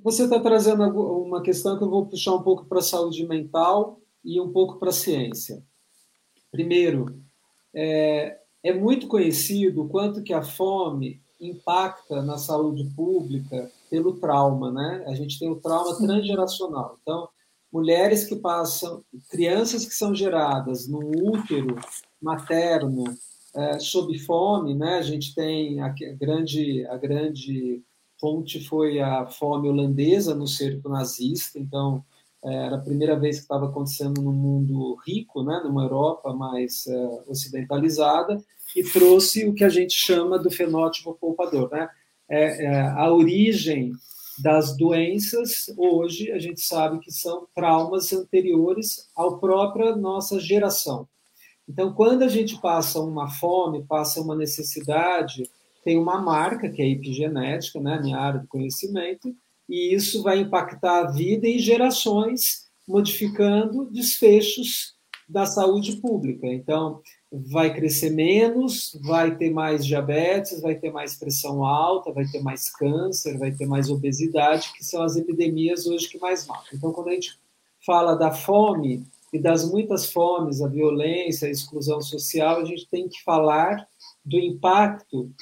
Você está trazendo uma questão que eu vou puxar um pouco para a saúde mental e um pouco para a ciência. Primeiro, é, é muito conhecido o quanto que a fome impacta na saúde pública pelo trauma, né? A gente tem o trauma transgeracional. Então, mulheres que passam, crianças que são geradas no útero materno é, sob fome, né? A gente tem a grande, a grande fonte foi a fome holandesa no cerco nazista, então era a primeira vez que estava acontecendo no mundo rico, né, numa Europa mais uh, ocidentalizada, e trouxe o que a gente chama do fenótipo poupador. Né? É, é, a origem das doenças, hoje, a gente sabe que são traumas anteriores à própria nossa geração. Então, quando a gente passa uma fome, passa uma necessidade, tem uma marca, que é epigenética, né, minha área de conhecimento, e isso vai impactar a vida em gerações, modificando desfechos da saúde pública. Então, vai crescer menos, vai ter mais diabetes, vai ter mais pressão alta, vai ter mais câncer, vai ter mais obesidade, que são as epidemias hoje que mais matam. Então, quando a gente fala da fome e das muitas fomes, a violência, a exclusão social, a gente tem que falar do impacto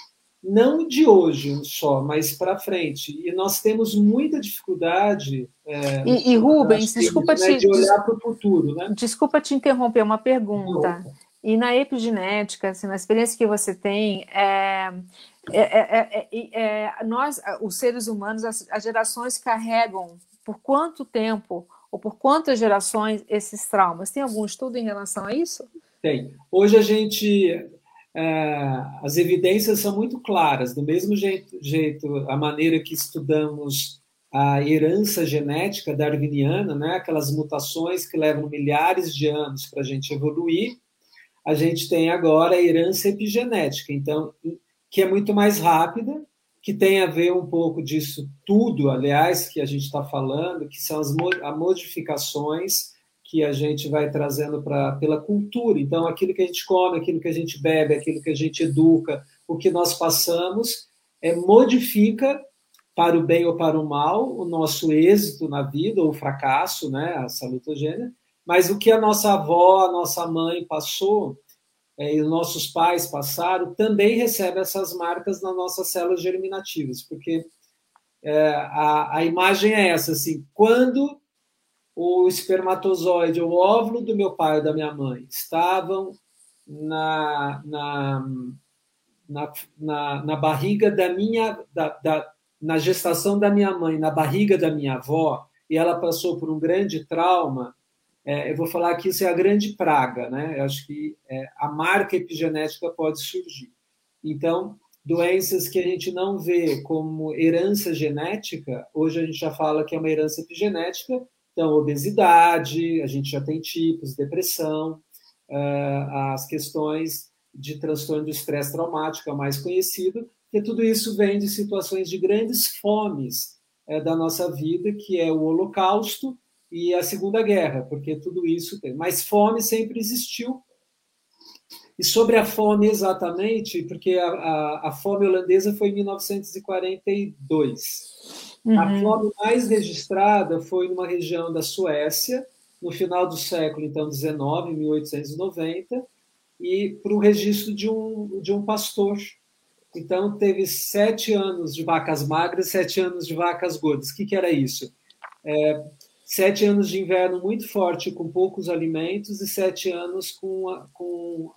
não de hoje só, mas para frente. E nós temos muita dificuldade. É, e, e Rubens, desculpa né, te, de olhar para o futuro, né? Desculpa te interromper uma pergunta. E na epigenética, assim, na experiência que você tem, é, é, é, nós, os seres humanos, as, as gerações carregam por quanto tempo ou por quantas gerações esses traumas? Tem algum estudo em relação a isso? Tem. Hoje a gente é, as evidências são muito claras. Do mesmo jeito, jeito, a maneira que estudamos a herança genética darwiniana, né, aquelas mutações que levam milhares de anos para a gente evoluir, a gente tem agora a herança epigenética, então que é muito mais rápida, que tem a ver um pouco disso tudo, aliás, que a gente está falando, que são as modificações que a gente vai trazendo pra, pela cultura. Então, aquilo que a gente come, aquilo que a gente bebe, aquilo que a gente educa, o que nós passamos, é, modifica para o bem ou para o mal o nosso êxito na vida, ou o fracasso, né, a salutogênia, mas o que a nossa avó, a nossa mãe passou, é, e os nossos pais passaram, também recebe essas marcas nas nossas células germinativas, porque é, a, a imagem é essa, assim, quando o espermatozoide, o óvulo do meu pai e da minha mãe estavam na, na, na, na, na barriga da minha, da, da, na gestação da minha mãe, na barriga da minha avó, e ela passou por um grande trauma, é, eu vou falar que isso é a grande praga, né? Eu acho que é, a marca epigenética pode surgir. Então, doenças que a gente não vê como herança genética, hoje a gente já fala que é uma herança epigenética, então, obesidade, a gente já tem tipos, depressão, eh, as questões de transtorno do estresse traumático, é o mais conhecido, que tudo isso vem de situações de grandes fomes eh, da nossa vida, que é o Holocausto e a Segunda Guerra, porque tudo isso tem. Mas fome sempre existiu. E sobre a fome exatamente, porque a, a, a fome holandesa foi em 1942. Uhum. A fome mais registrada foi numa região da Suécia, no final do século, então, 19, 1890, e para o registro de um, de um pastor. Então, teve sete anos de vacas magras, sete anos de vacas gordas. O que, que era isso? É, sete anos de inverno muito forte, com poucos alimentos, e sete anos com, com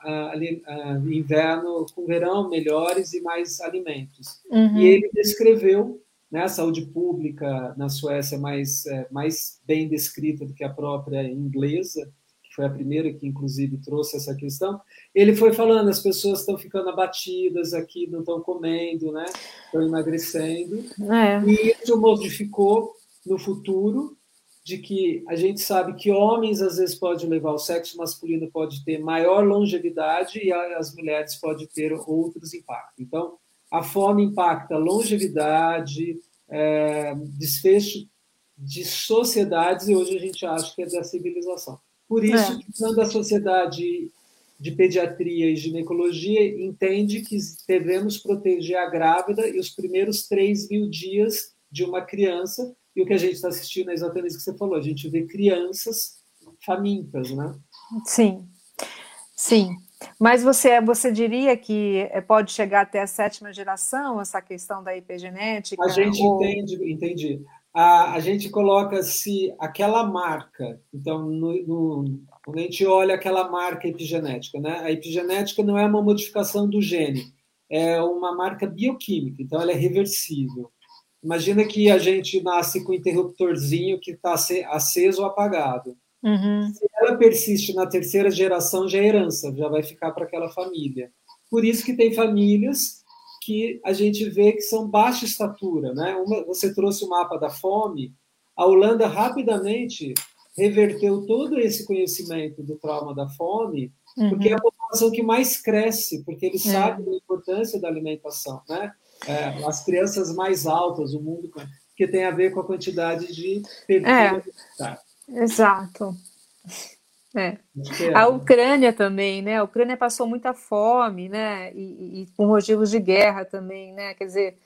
inverno, com verão melhores e mais alimentos. Uhum. E ele descreveu né, a saúde pública na Suécia é mais, é, mais bem descrita do que a própria inglesa, que foi a primeira que, inclusive, trouxe essa questão. Ele foi falando: as pessoas estão ficando abatidas aqui, não estão comendo, né, estão emagrecendo. É. E isso modificou no futuro de que a gente sabe que homens às vezes podem levar o sexo masculino pode ter maior longevidade e as mulheres podem ter outros impactos. Então, a fome impacta longevidade, é, desfecho de sociedades, e hoje a gente acha que é da civilização. Por isso, é. quando a sociedade de pediatria e ginecologia entende que devemos proteger a grávida e os primeiros 3 mil dias de uma criança, e o que a gente está assistindo é exatamente isso que você falou, a gente vê crianças famintas, né? Sim, sim. Mas você, você diria que eh, pode chegar até a sétima geração, essa questão da epigenética? A gente ou... entende, entendi. A, a gente coloca se aquela marca, então, no, no, quando a gente olha aquela marca epigenética, né? A epigenética não é uma modificação do gene, é uma marca bioquímica, então ela é reversível. Imagina que a gente nasce com um interruptorzinho que está aceso ou apagado. Uhum. Se ela persiste na terceira geração, já é herança, já vai ficar para aquela família. Por isso que tem famílias que a gente vê que são baixa estatura. Né? Uma, você trouxe o mapa da fome, a Holanda rapidamente reverteu todo esse conhecimento do trauma da fome, uhum. porque é a população que mais cresce, porque eles é. sabem da importância da alimentação. Né? É, as crianças mais altas, o mundo que tem a ver com a quantidade de é, Exato. É. é. A Ucrânia também, né? A Ucrânia passou muita fome, né? E, e com motivos de guerra também, né? Quer dizer,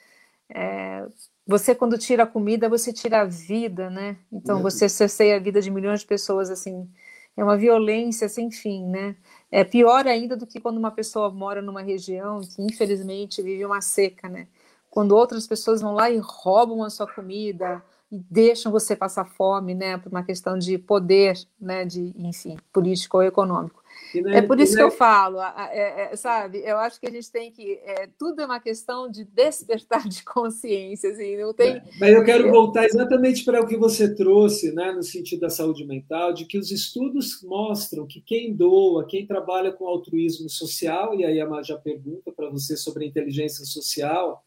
é, você quando tira a comida, você tira a vida, né? Então você cesseia a vida de milhões de pessoas, assim, é uma violência sem fim, né? É pior ainda do que quando uma pessoa mora numa região que infelizmente vive uma seca, né? Quando outras pessoas vão lá e roubam a sua comida, e deixam você passar fome, né, por uma questão de poder, né, de, enfim, político ou econômico. É, é, por isso que eu falo, é, é, sabe? Eu acho que a gente tem que. É, tudo é uma questão de despertar de consciência, assim, não tem. É, mas eu quero voltar exatamente para o que você trouxe, né, no sentido da saúde mental, de que os estudos mostram que quem doa, quem trabalha com altruísmo social, e aí a já pergunta para você sobre a inteligência social,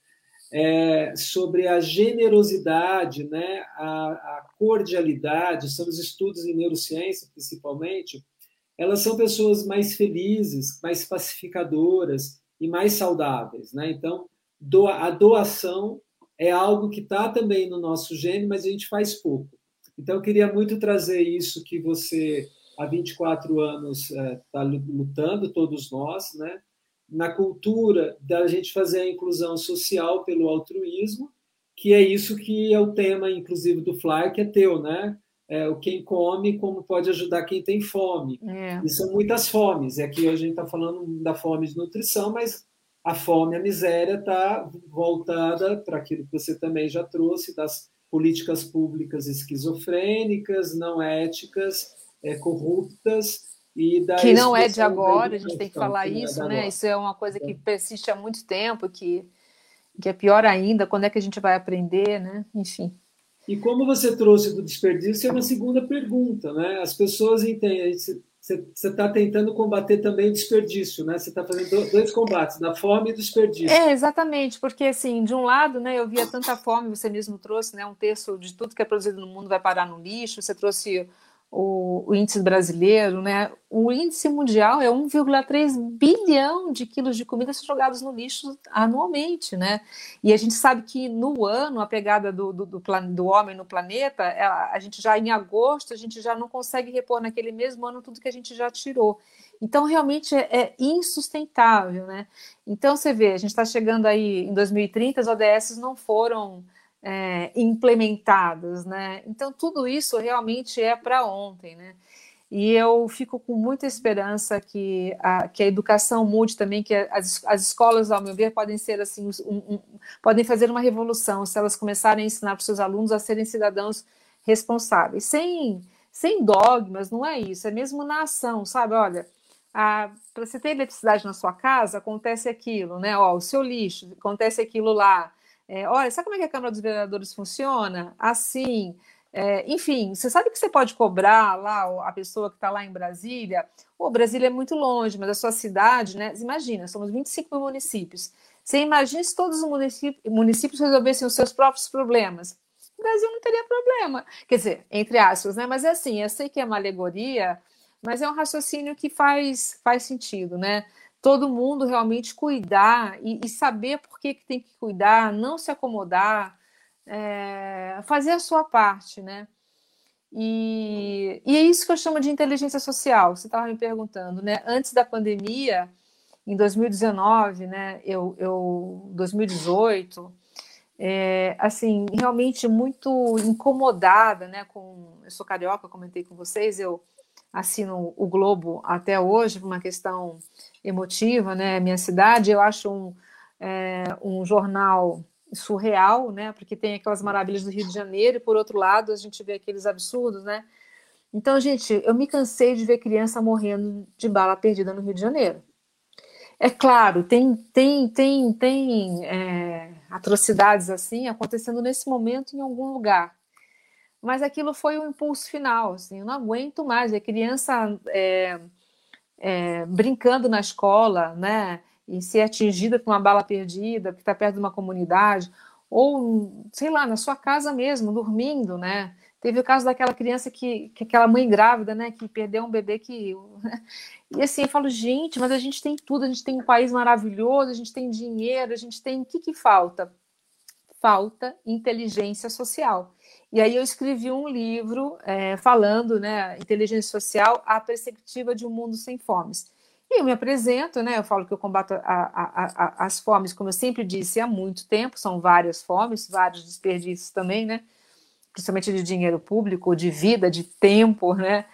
é, sobre a generosidade, né, a, a, cordialidade, são os estudos em neurociência, principalmente, elas são pessoas mais felizes, mais pacificadoras e mais saudáveis. Né? Então, doa, a doação é algo que está também no nosso gene, mas a gente faz pouco. Então, eu queria muito trazer isso que você, há 24 anos, está é, tá lutando, todos nós, né? Na cultura da gente fazer a inclusão social pelo altruísmo, que é isso que é o tema, inclusive, do Fly, que é teu, né? É, o quem come, como pode ajudar quem tem fome. É. E são muitas fomes. E aqui a gente está falando da fome de nutrição, mas a fome, a miséria está voltada para aquilo que você também já trouxe, das políticas públicas esquizofrênicas, não éticas, é, corruptas, que não é de agora, a gente tem que falar isso, é né? Isso é uma coisa que persiste há muito tempo, que, que é pior ainda, quando é que a gente vai aprender, né? Enfim. E como você trouxe do desperdício, é uma segunda pergunta, né? As pessoas entendem, você está tentando combater também o desperdício, né? Você está fazendo dois combates, da fome e do desperdício. É, exatamente, porque assim, de um lado, né, eu via tanta fome, você mesmo trouxe, né, um terço de tudo que é produzido no mundo vai parar no lixo, você trouxe o, o, índice brasileiro, né? O índice mundial é 1,3 bilhão de quilos de comida jogados no lixo anualmente, né? E a gente sabe que no ano a pegada do, do, do, do homem no planeta, a, é, a gente já em agosto a gente já não consegue repor naquele mesmo ano tudo que a gente já tirou. Então realmente é, é insustentável, né? Então você vê, a gente está chegando aí em 2030, as ODS não foram é, implementadas, né? Então tudo isso realmente é para ontem, né? E eu fico com muita esperança que a, que a educação mude também, que as, as escolas, ao meu ver, podem ser assim, um, um, podem fazer uma revolução se elas começarem a ensinar para os seus alunos a serem cidadãos responsáveis, sem, sem dogmas, não é isso, é mesmo na ação, sabe? Olha, para você ter eletricidade na sua casa, acontece aquilo, né? Ó, o seu lixo, acontece aquilo lá. É, olha, sabe como é que a Câmara dos Vereadores funciona? Assim. É, enfim, você sabe que você pode cobrar lá a pessoa que está lá em Brasília? O Brasília é muito longe, mas a sua cidade, né? Imagina, somos 25 mil municípios. Você imagina se todos os municípios, municípios resolvessem os seus próprios problemas? O Brasil não teria problema. Quer dizer, entre aspas, né? Mas é assim, eu sei que é uma alegoria, mas é um raciocínio que faz, faz sentido, né? Todo mundo realmente cuidar e, e saber por que, que tem que cuidar, não se acomodar, é, fazer a sua parte, né? E, e, é isso que eu chamo de inteligência social. Você estava me perguntando, né? Antes da pandemia, em 2019, né? Eu, eu 2018, é, assim, realmente muito incomodada, né? Com, eu sou carioca, comentei com vocês, eu assino o Globo até hoje por uma questão emotiva, né? Minha cidade, eu acho um, é, um jornal surreal, né? Porque tem aquelas maravilhas do Rio de Janeiro e por outro lado a gente vê aqueles absurdos, né? Então, gente, eu me cansei de ver criança morrendo de bala perdida no Rio de Janeiro. É claro, tem tem tem tem é, atrocidades assim acontecendo nesse momento em algum lugar. Mas aquilo foi o impulso final, assim, eu não aguento mais. A criança é, é, brincando na escola, né, e ser atingida por uma bala perdida, porque está perto de uma comunidade, ou, sei lá, na sua casa mesmo, dormindo, né? Teve o caso daquela criança que, que aquela mãe grávida, né, que perdeu um bebê que. *laughs* E assim, eu falo, gente, mas a gente tem tudo, a gente tem um país maravilhoso, a gente tem dinheiro, a gente tem. O que, que falta? Falta inteligência social. E aí eu escrevi um livro é, falando, né, inteligência social, a perspectiva de um mundo sem fomes. E eu me apresento, né, eu falo que eu combato a, a, a, as fomes, como eu sempre disse, há muito tempo, são várias fomes, vários desperdícios também, né, principalmente de dinheiro público, de vida, de tempo, né?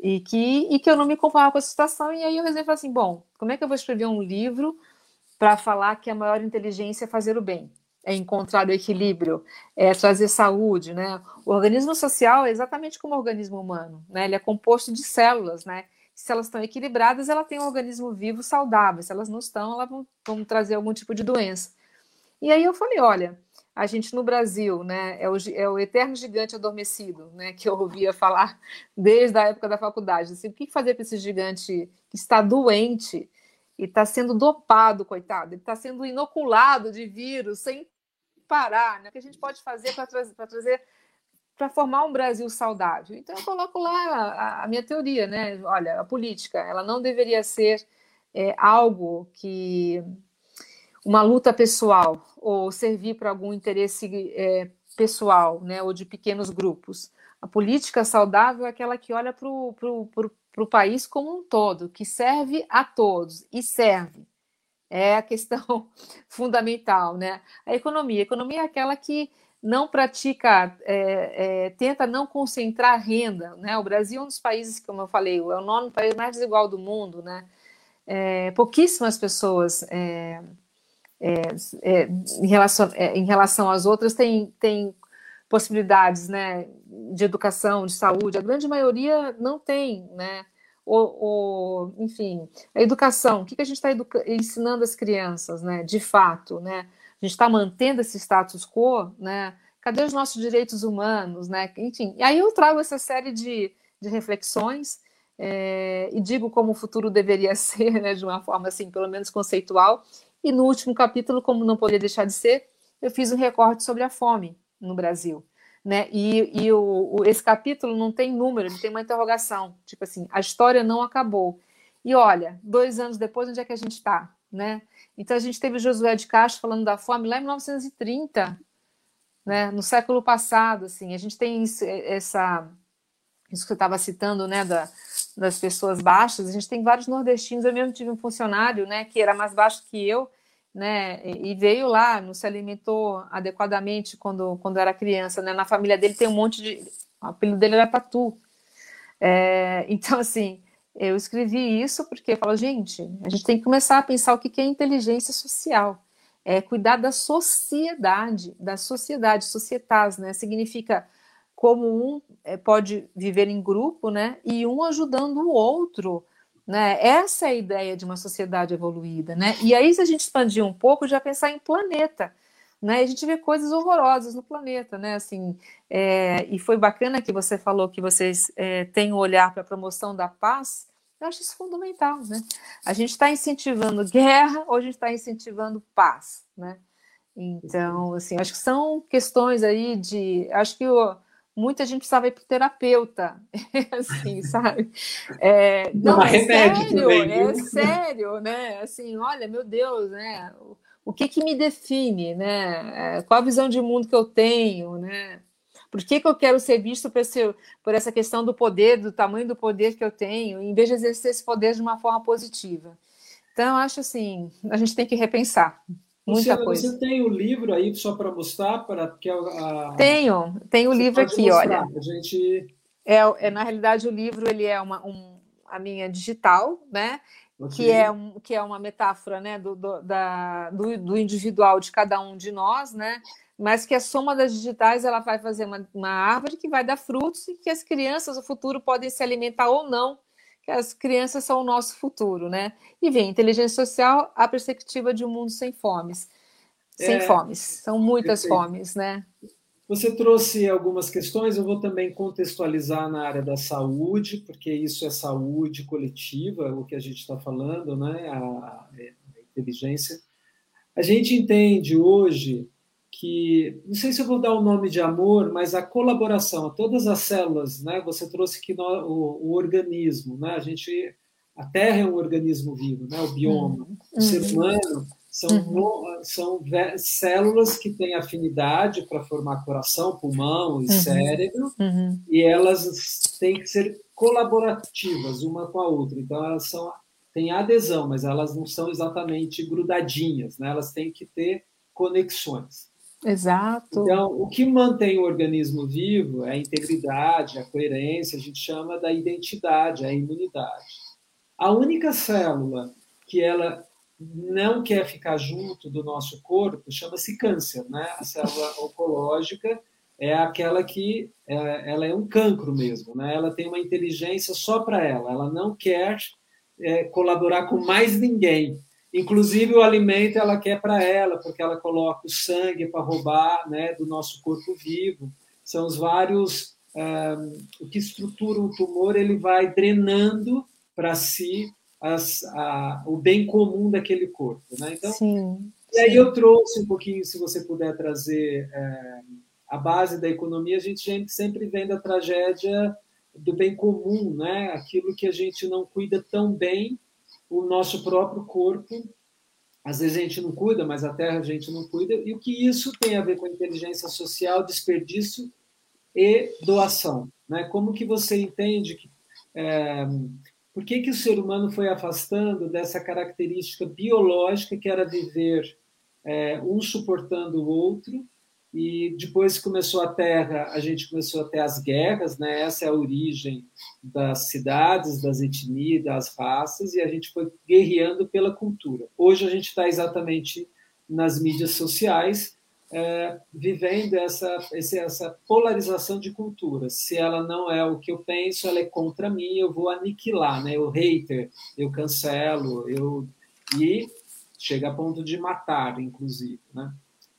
E que, e que eu não me conformava com essa situação. E aí eu resolvi falar assim: bom, como é que eu vou escrever um livro para falar que a maior inteligência é fazer o bem? É encontrar o equilíbrio, é trazer saúde, né? O organismo social é exatamente como o organismo humano, né? Ele é composto de células, né? Se elas estão equilibradas, ela tem um organismo vivo saudável. Se elas não estão, elas vão, vão trazer algum tipo de doença. E aí eu falei, olha, a gente no Brasil, né, é o, é o eterno gigante adormecido, né, que eu ouvia falar desde a época da faculdade. Assim, o que fazer para esse gigante que está doente e está sendo dopado, coitado? Ele está sendo inoculado de vírus sem parar, né? O que a gente pode fazer para trazer, trazer para formar um Brasil saudável? Então eu coloco lá a, a, minha teoria, né? Olha, a política, ela não deveria ser é, algo que uma luta pessoal ou servir para algum interesse é, pessoal, né, ou de pequenos grupos. A política saudável é aquela que olha para o país como um todo, que serve a todos e serve. É a questão *laughs* fundamental, né? A economia. A economia é aquela que não pratica, é, é, tenta não concentrar renda, né? O Brasil é um dos países, como eu falei, é o nono país mais desigual do mundo, né? É, pouquíssimas pessoas é, é, é, em, relação, em relação às outras, tem, tem possibilidades né, de educação, de saúde, a grande maioria não tem, né? Ou, ou enfim, a educação, o que, que a gente está ensinando as crianças, né? De fato, né? A gente está mantendo esse status quo, né? Cadê os nossos direitos humanos, né? Enfim, e aí eu trago essa série de, de reflexões é, e digo como o futuro deveria *laughs* ser, né? De uma forma assim, pelo menos conceitual, e no último capítulo, como não poderia deixar de ser, eu fiz um recorte sobre a fome no Brasil. Né? E, e o, o, esse capítulo não tem número, ele tem uma interrogação, tipo assim, a história não acabou. E olha, dois anos depois, onde é que a gente está? Né? Então a gente teve Josué de Castro falando da fome lá em 1930, né? no século passado, assim, a gente tem isso, essa, isso que você estava citando, né, da, das pessoas baixas, a gente tem vários nordestinos, eu mesmo tive um funcionário, né, que era mais baixo que eu, né, e veio lá, não se alimentou adequadamente quando, quando era criança, né, na família dele tem um monte de, o apelido dele era Tatu, é, *laughs* então, assim, eu escrevi isso porque eu falo, gente, a gente tem que começar a pensar o que é inteligência social, é cuidar da sociedade, da sociedade, societas, né, significa como um eh, pode viver em grupo, né? E um ajudando o outro, né? Essa é a ideia de uma sociedade evoluída, né? E aí, se a gente expandir um pouco, já pensar em planeta, né? A gente vê coisas horrorosas no planeta, né? Assim, é, e foi bacana que você falou que vocês é, têm um olhar para a promoção da paz. Eu acho isso fundamental, né? A gente está incentivando guerra ou a gente está incentivando paz, né? Então, assim, acho que são questões aí de, acho que o muita gente precisava ir para o terapeuta, *laughs* assim, *laughs* sabe? É, não, não, é sério, também, é sério, né? Assim, olha, meu Deus, né? O, que que me define, né? É, qual a visão de mundo que eu tenho, né? Por que, que eu quero ser visto por, esse, por essa questão do poder, do tamanho do poder que eu tenho, em vez de exercer esse poder de uma forma positiva? Então, eu acho assim, a gente tem que repensar. Muita você, coisa. Você tem o livro aí só para mostrar? Para, que é a, tenho, tenho o livro aqui, olha. A gente... é, é, na realidade, o livro ele é uma, um, a minha digital, né? Okay. Que, é um, que é uma metáfora né, do, do, da, do, do individual de cada um de nós, né? mas que a soma das digitais ela vai fazer uma, uma árvore que vai dar frutos e que as crianças, no futuro, podem se alimentar ou não que as crianças são o nosso futuro, né? E vem inteligência social, a perspectiva de um mundo sem fomes. Sem é, fomes, são muitas perfeito. fomes, né? Você trouxe algumas questões, eu vou também contextualizar na área da saúde, porque isso é saúde coletiva, o que a gente está falando, né? A, a, inteligência. A gente entende hoje que, não sei se eu vou dar o nome de amor, mas a colaboração, a todas as células, né? Você trouxe que no, o, o, organismo, né? A gente, a Terra é um organismo vivo, né? O bioma, uhum. o ser humano são, uhum. são células que têm afinidade para formar coração, pulmão e uhum. cérebro, uhum. e elas têm que ser colaborativas uma com a outra. Então, elas são, têm adesão, mas elas não são exatamente grudadinhas, né? elas têm que ter conexões. Exato. Então, o que mantém o organismo vivo é a integridade, a coerência, a gente chama da identidade, a imunidade. A única célula que ela não quer ficar junto do nosso corpo chama-se câncer, né? A célula *laughs* oncológica é aquela que é, ela é um cancro mesmo, né? Ela tem uma inteligência só para ela, ela não quer é, colaborar com mais ninguém. Inclusive o alimento ela quer para ela, porque ela coloca o sangue para roubar, né, do nosso corpo vivo. São os vários é, o que estrutura o tumor, ele vai drenando para si as, a, o bem comum daquele corpo. Né? Então, sim, e aí eu trouxe um pouquinho, se você puder trazer é, a base da economia, a gente sempre vem da tragédia do bem comum, né? aquilo que a gente não cuida tão bem, o nosso próprio corpo. Às vezes a gente não cuida, mas a terra a gente não cuida. E o que isso tem a ver com inteligência social, desperdício e doação? Né? Como que você entende que é, por que, que o ser humano foi afastando dessa característica biológica que era viver é, um suportando o outro? E depois começou a Terra, a gente começou a ter as guerras, né? essa é a origem das cidades, das etnias, das raças, e a gente foi guerreando pela cultura. Hoje a gente está exatamente nas mídias sociais, é, vivendo essa, essa polarização de culturas. Se ela não é o que eu penso, ela é contra mim, eu vou aniquilar, né? Eu hater, eu cancelo, eu e chega a ponto de matar, inclusive, né?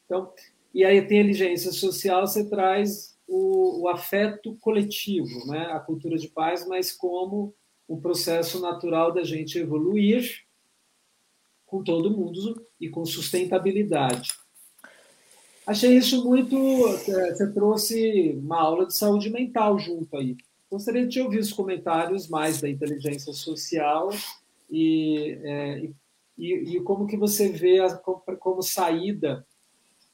Então, e a inteligência social você traz o, o afeto coletivo, né? A cultura de paz, mas como um processo natural da gente evoluir com todo mundo e com sustentabilidade. Achei isso muito. É, você trouxe uma aula de saúde mental junto aí. Gostaria de ouvir os comentários mais da inteligência social e, é, e, e, como que você vê a, como saída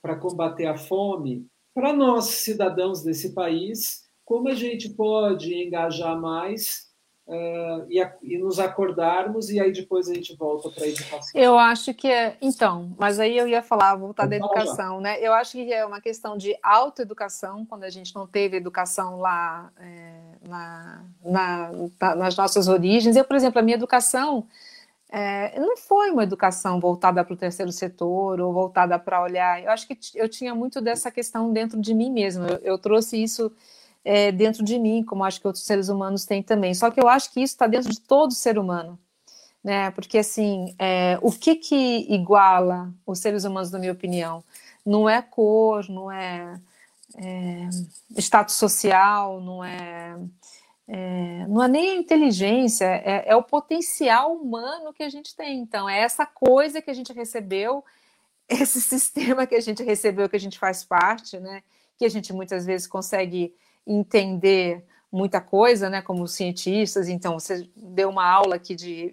para combater a fome para nós cidadãos desse país, como a gente pode engajar mais uh, e, a, e, nos acordarmos, e aí depois a gente volta para a educação. Eu acho que é. Então, mas aí eu ia falar, voltar da educação, né? Eu acho que é uma questão de autoeducação, quando a gente não teve educação lá é, na, na, nas nossas origens. Eu, por exemplo, a minha educação. É, não foi uma educação voltada para o terceiro setor ou voltada para olhar. Eu acho que eu tinha muito dessa questão dentro de mim mesmo. Eu, eu trouxe isso é, dentro de mim, como acho que outros seres humanos têm também. Só que eu acho que isso está dentro de todo ser humano, né? Porque assim, é, o que que iguala os seres humanos, na minha opinião, não é cor, não é, é status social, não é, é, não é nem a inteligência, é, é, o potencial humano que a gente tem. Então, é essa coisa que a gente recebeu, *laughs* esse sistema que a gente recebeu, que a gente faz parte, né? Que a gente muitas vezes consegue entender muita coisa, né, como cientistas, então você deu uma aula aqui de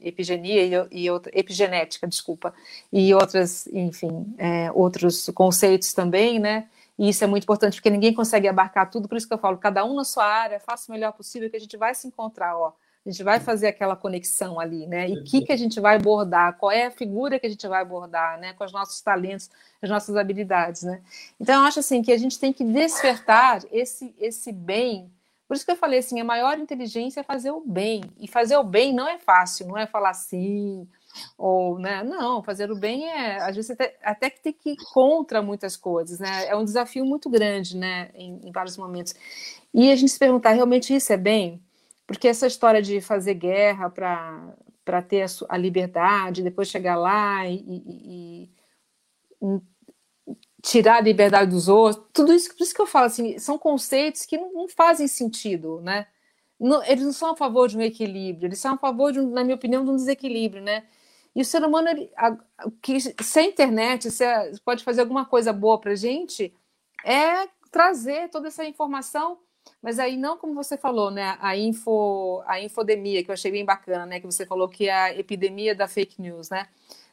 epigenia e, e outra, epigenética, desculpa, e outras, enfim, é, outros conceitos também, né, e isso é muito importante porque ninguém consegue abarcar tudo, por isso que eu falo, cada um na sua área, faça o melhor possível que a gente vai se encontrar, ó, a gente vai fazer aquela conexão ali, né? E o que, que a gente vai abordar? Qual é a figura que a gente vai abordar, né? Com os nossos talentos, as nossas habilidades, né? Então, eu acho assim que a gente tem que despertar esse, esse bem. Por isso que eu falei assim, a maior inteligência é fazer o bem. E fazer o bem não é fácil, não é falar assim, ou, né? Não, fazer o bem é, às vezes, até, até que tem que ir contra muitas coisas, né? É um desafio muito grande, né? Em, em vários momentos. E a gente se perguntar, realmente isso é bem? Porque essa história de fazer guerra para ter a, a, liberdade, depois chegar lá e, e, tirar a liberdade dos outros, tudo isso, por isso que eu falo assim, são conceitos que não, não fazem sentido, né? Não, eles não são a favor de um equilíbrio, eles são a favor, de um, na minha opinião, de um desequilíbrio, né? E o ser humano, ele, a, que, se a internet se a, pode fazer alguma coisa boa para a gente, é trazer toda essa informação, mas aí não como você falou, né? A info, a infodemia, que eu achei bem bacana, né? Que você falou que é a epidemia da fake news, né?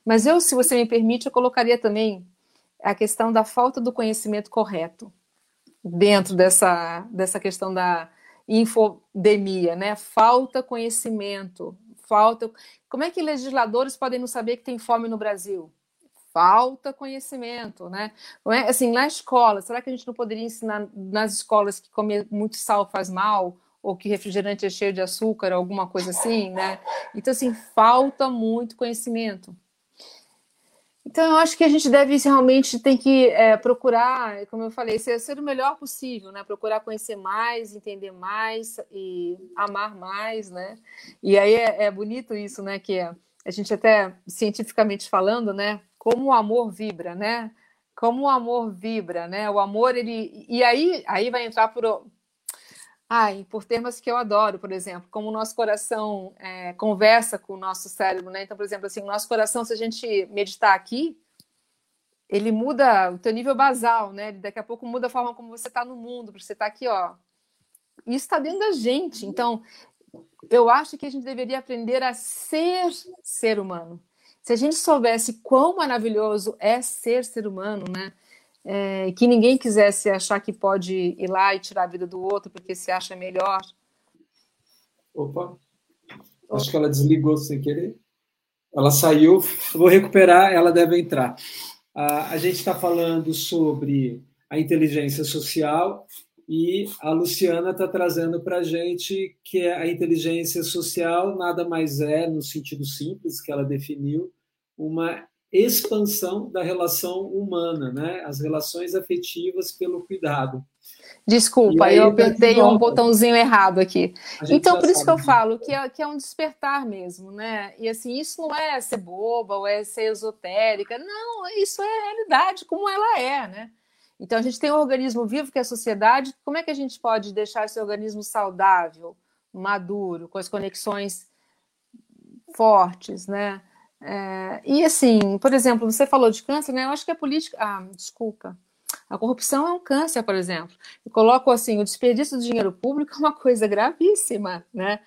Mas eu, se você me permite, eu colocaria também a questão da falta do conhecimento correto dentro dessa, dessa questão da infodemia, né? Falta conhecimento, falta. Como é que legisladores podem não saber que tem fome no Brasil? falta conhecimento, né? É, assim, na escola, será que a gente não poderia ensinar nas escolas que comer muito sal faz mal? Ou que refrigerante é cheio de açúcar, alguma coisa assim, né? Então, assim, falta muito conhecimento. Então, eu acho que a gente deve realmente tem que é, procurar, como eu falei, ser, ser, o melhor possível, né? Procurar conhecer mais, entender mais e amar mais, né? E aí é, é bonito isso, né? Que a gente até cientificamente falando, né? como o amor vibra, né? Como o amor vibra, né? O amor, ele. E aí, aí vai entrar. Ai, por termos que eu adoro, por exemplo, como o nosso coração é, conversa com o nosso cérebro, né? Então, por exemplo, assim, o nosso coração, se a gente meditar aqui, ele muda o teu nível basal, né? Daqui a pouco muda a forma como você está no mundo, porque você está aqui, ó. Isso está dentro da gente. Então, eu acho que a gente deveria aprender a ser ser humano. Se a gente soubesse quão maravilhoso é ser ser humano, né? É, que ninguém quisesse achar que pode ir lá e tirar a vida do outro porque se acha melhor. Opa, acho que ela desligou sem querer. Ela saiu, vou recuperar, ela deve entrar. a gente está falando sobre a inteligência social e a Luciana está trazendo para a gente que a inteligência social nada mais é, no sentido simples que ela definiu, uma expansão da relação humana, né? as relações afetivas pelo cuidado. Desculpa, eu apertei um botãozinho errado aqui. Então, por isso que eu falo que é, que é um despertar mesmo, né? E assim, isso não é ser boba ou é ser esotérica, não, isso é a realidade como ela é, né? Então, a gente tem um organismo vivo que é a sociedade. Como é que a gente pode deixar esse organismo saudável, maduro, com as conexões fortes, né? É, e assim, por exemplo, você falou de câncer, né? Eu acho que a política. Ah, desculpa. A corrupção é um câncer, por exemplo. Eu coloco assim, o desperdício do dinheiro público *laughs* é uma coisa gravíssima, né?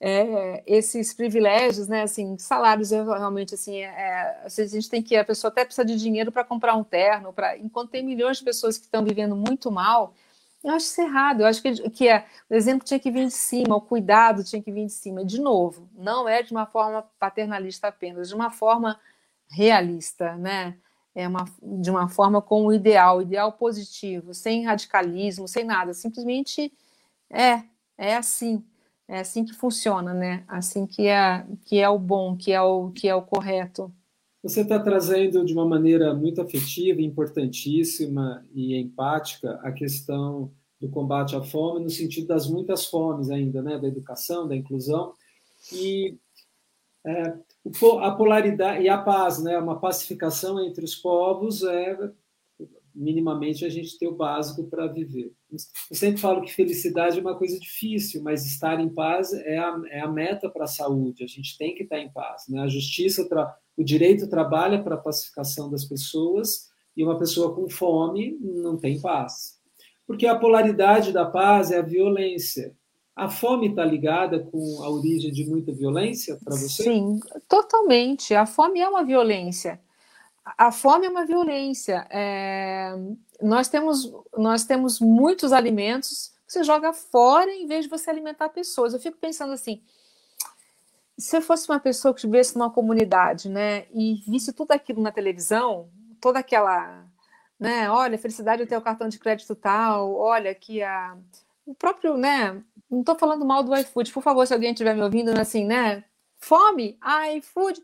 É, esses privilégios, né? Assim, salários realmente assim, é, a gente tem que a pessoa até precisa de dinheiro para comprar um terno, para enquanto tem milhões de pessoas que estão vivendo muito mal, eu acho isso errado. Eu acho que, que é, o exemplo tinha que vir de cima, o cuidado tinha que vir de cima. De novo, não é de uma forma paternalista apenas, de uma forma realista, né? É uma, de uma forma com o ideal, ideal positivo, sem radicalismo, sem nada. Simplesmente é, é assim. É assim que funciona, né? Assim que é, que é o bom, que é o, que é o correto. Você está trazendo de uma maneira muito afetiva, importantíssima e empática a questão do combate à fome, no sentido das muitas fomes ainda, né? da educação, da inclusão. E é, a polaridade e a paz, né? uma pacificação entre os povos é minimamente a gente ter o básico para viver. Eu sempre falo que felicidade é uma coisa difícil, mas estar em paz é a, é a meta para a saúde. A gente tem que estar em paz. Né? A justiça o direito trabalha para a pacificação das pessoas e uma pessoa com fome não tem paz. Porque a polaridade da paz é a violência. A fome está ligada com a origem de muita violência para você? Sim, totalmente. A fome é uma violência. A fome é uma violência. É... Nós, temos, nós temos muitos alimentos que você joga fora em vez de você alimentar pessoas. Eu fico pensando assim, se eu fosse uma pessoa que estivesse numa comunidade, né, e visse tudo aquilo na televisão, toda aquela, né, olha, felicidade é ter o cartão de crédito tal, olha que a o próprio, né, não estou falando mal do iFood, por favor, se alguém estiver me ouvindo, assim, né, fome, iFood,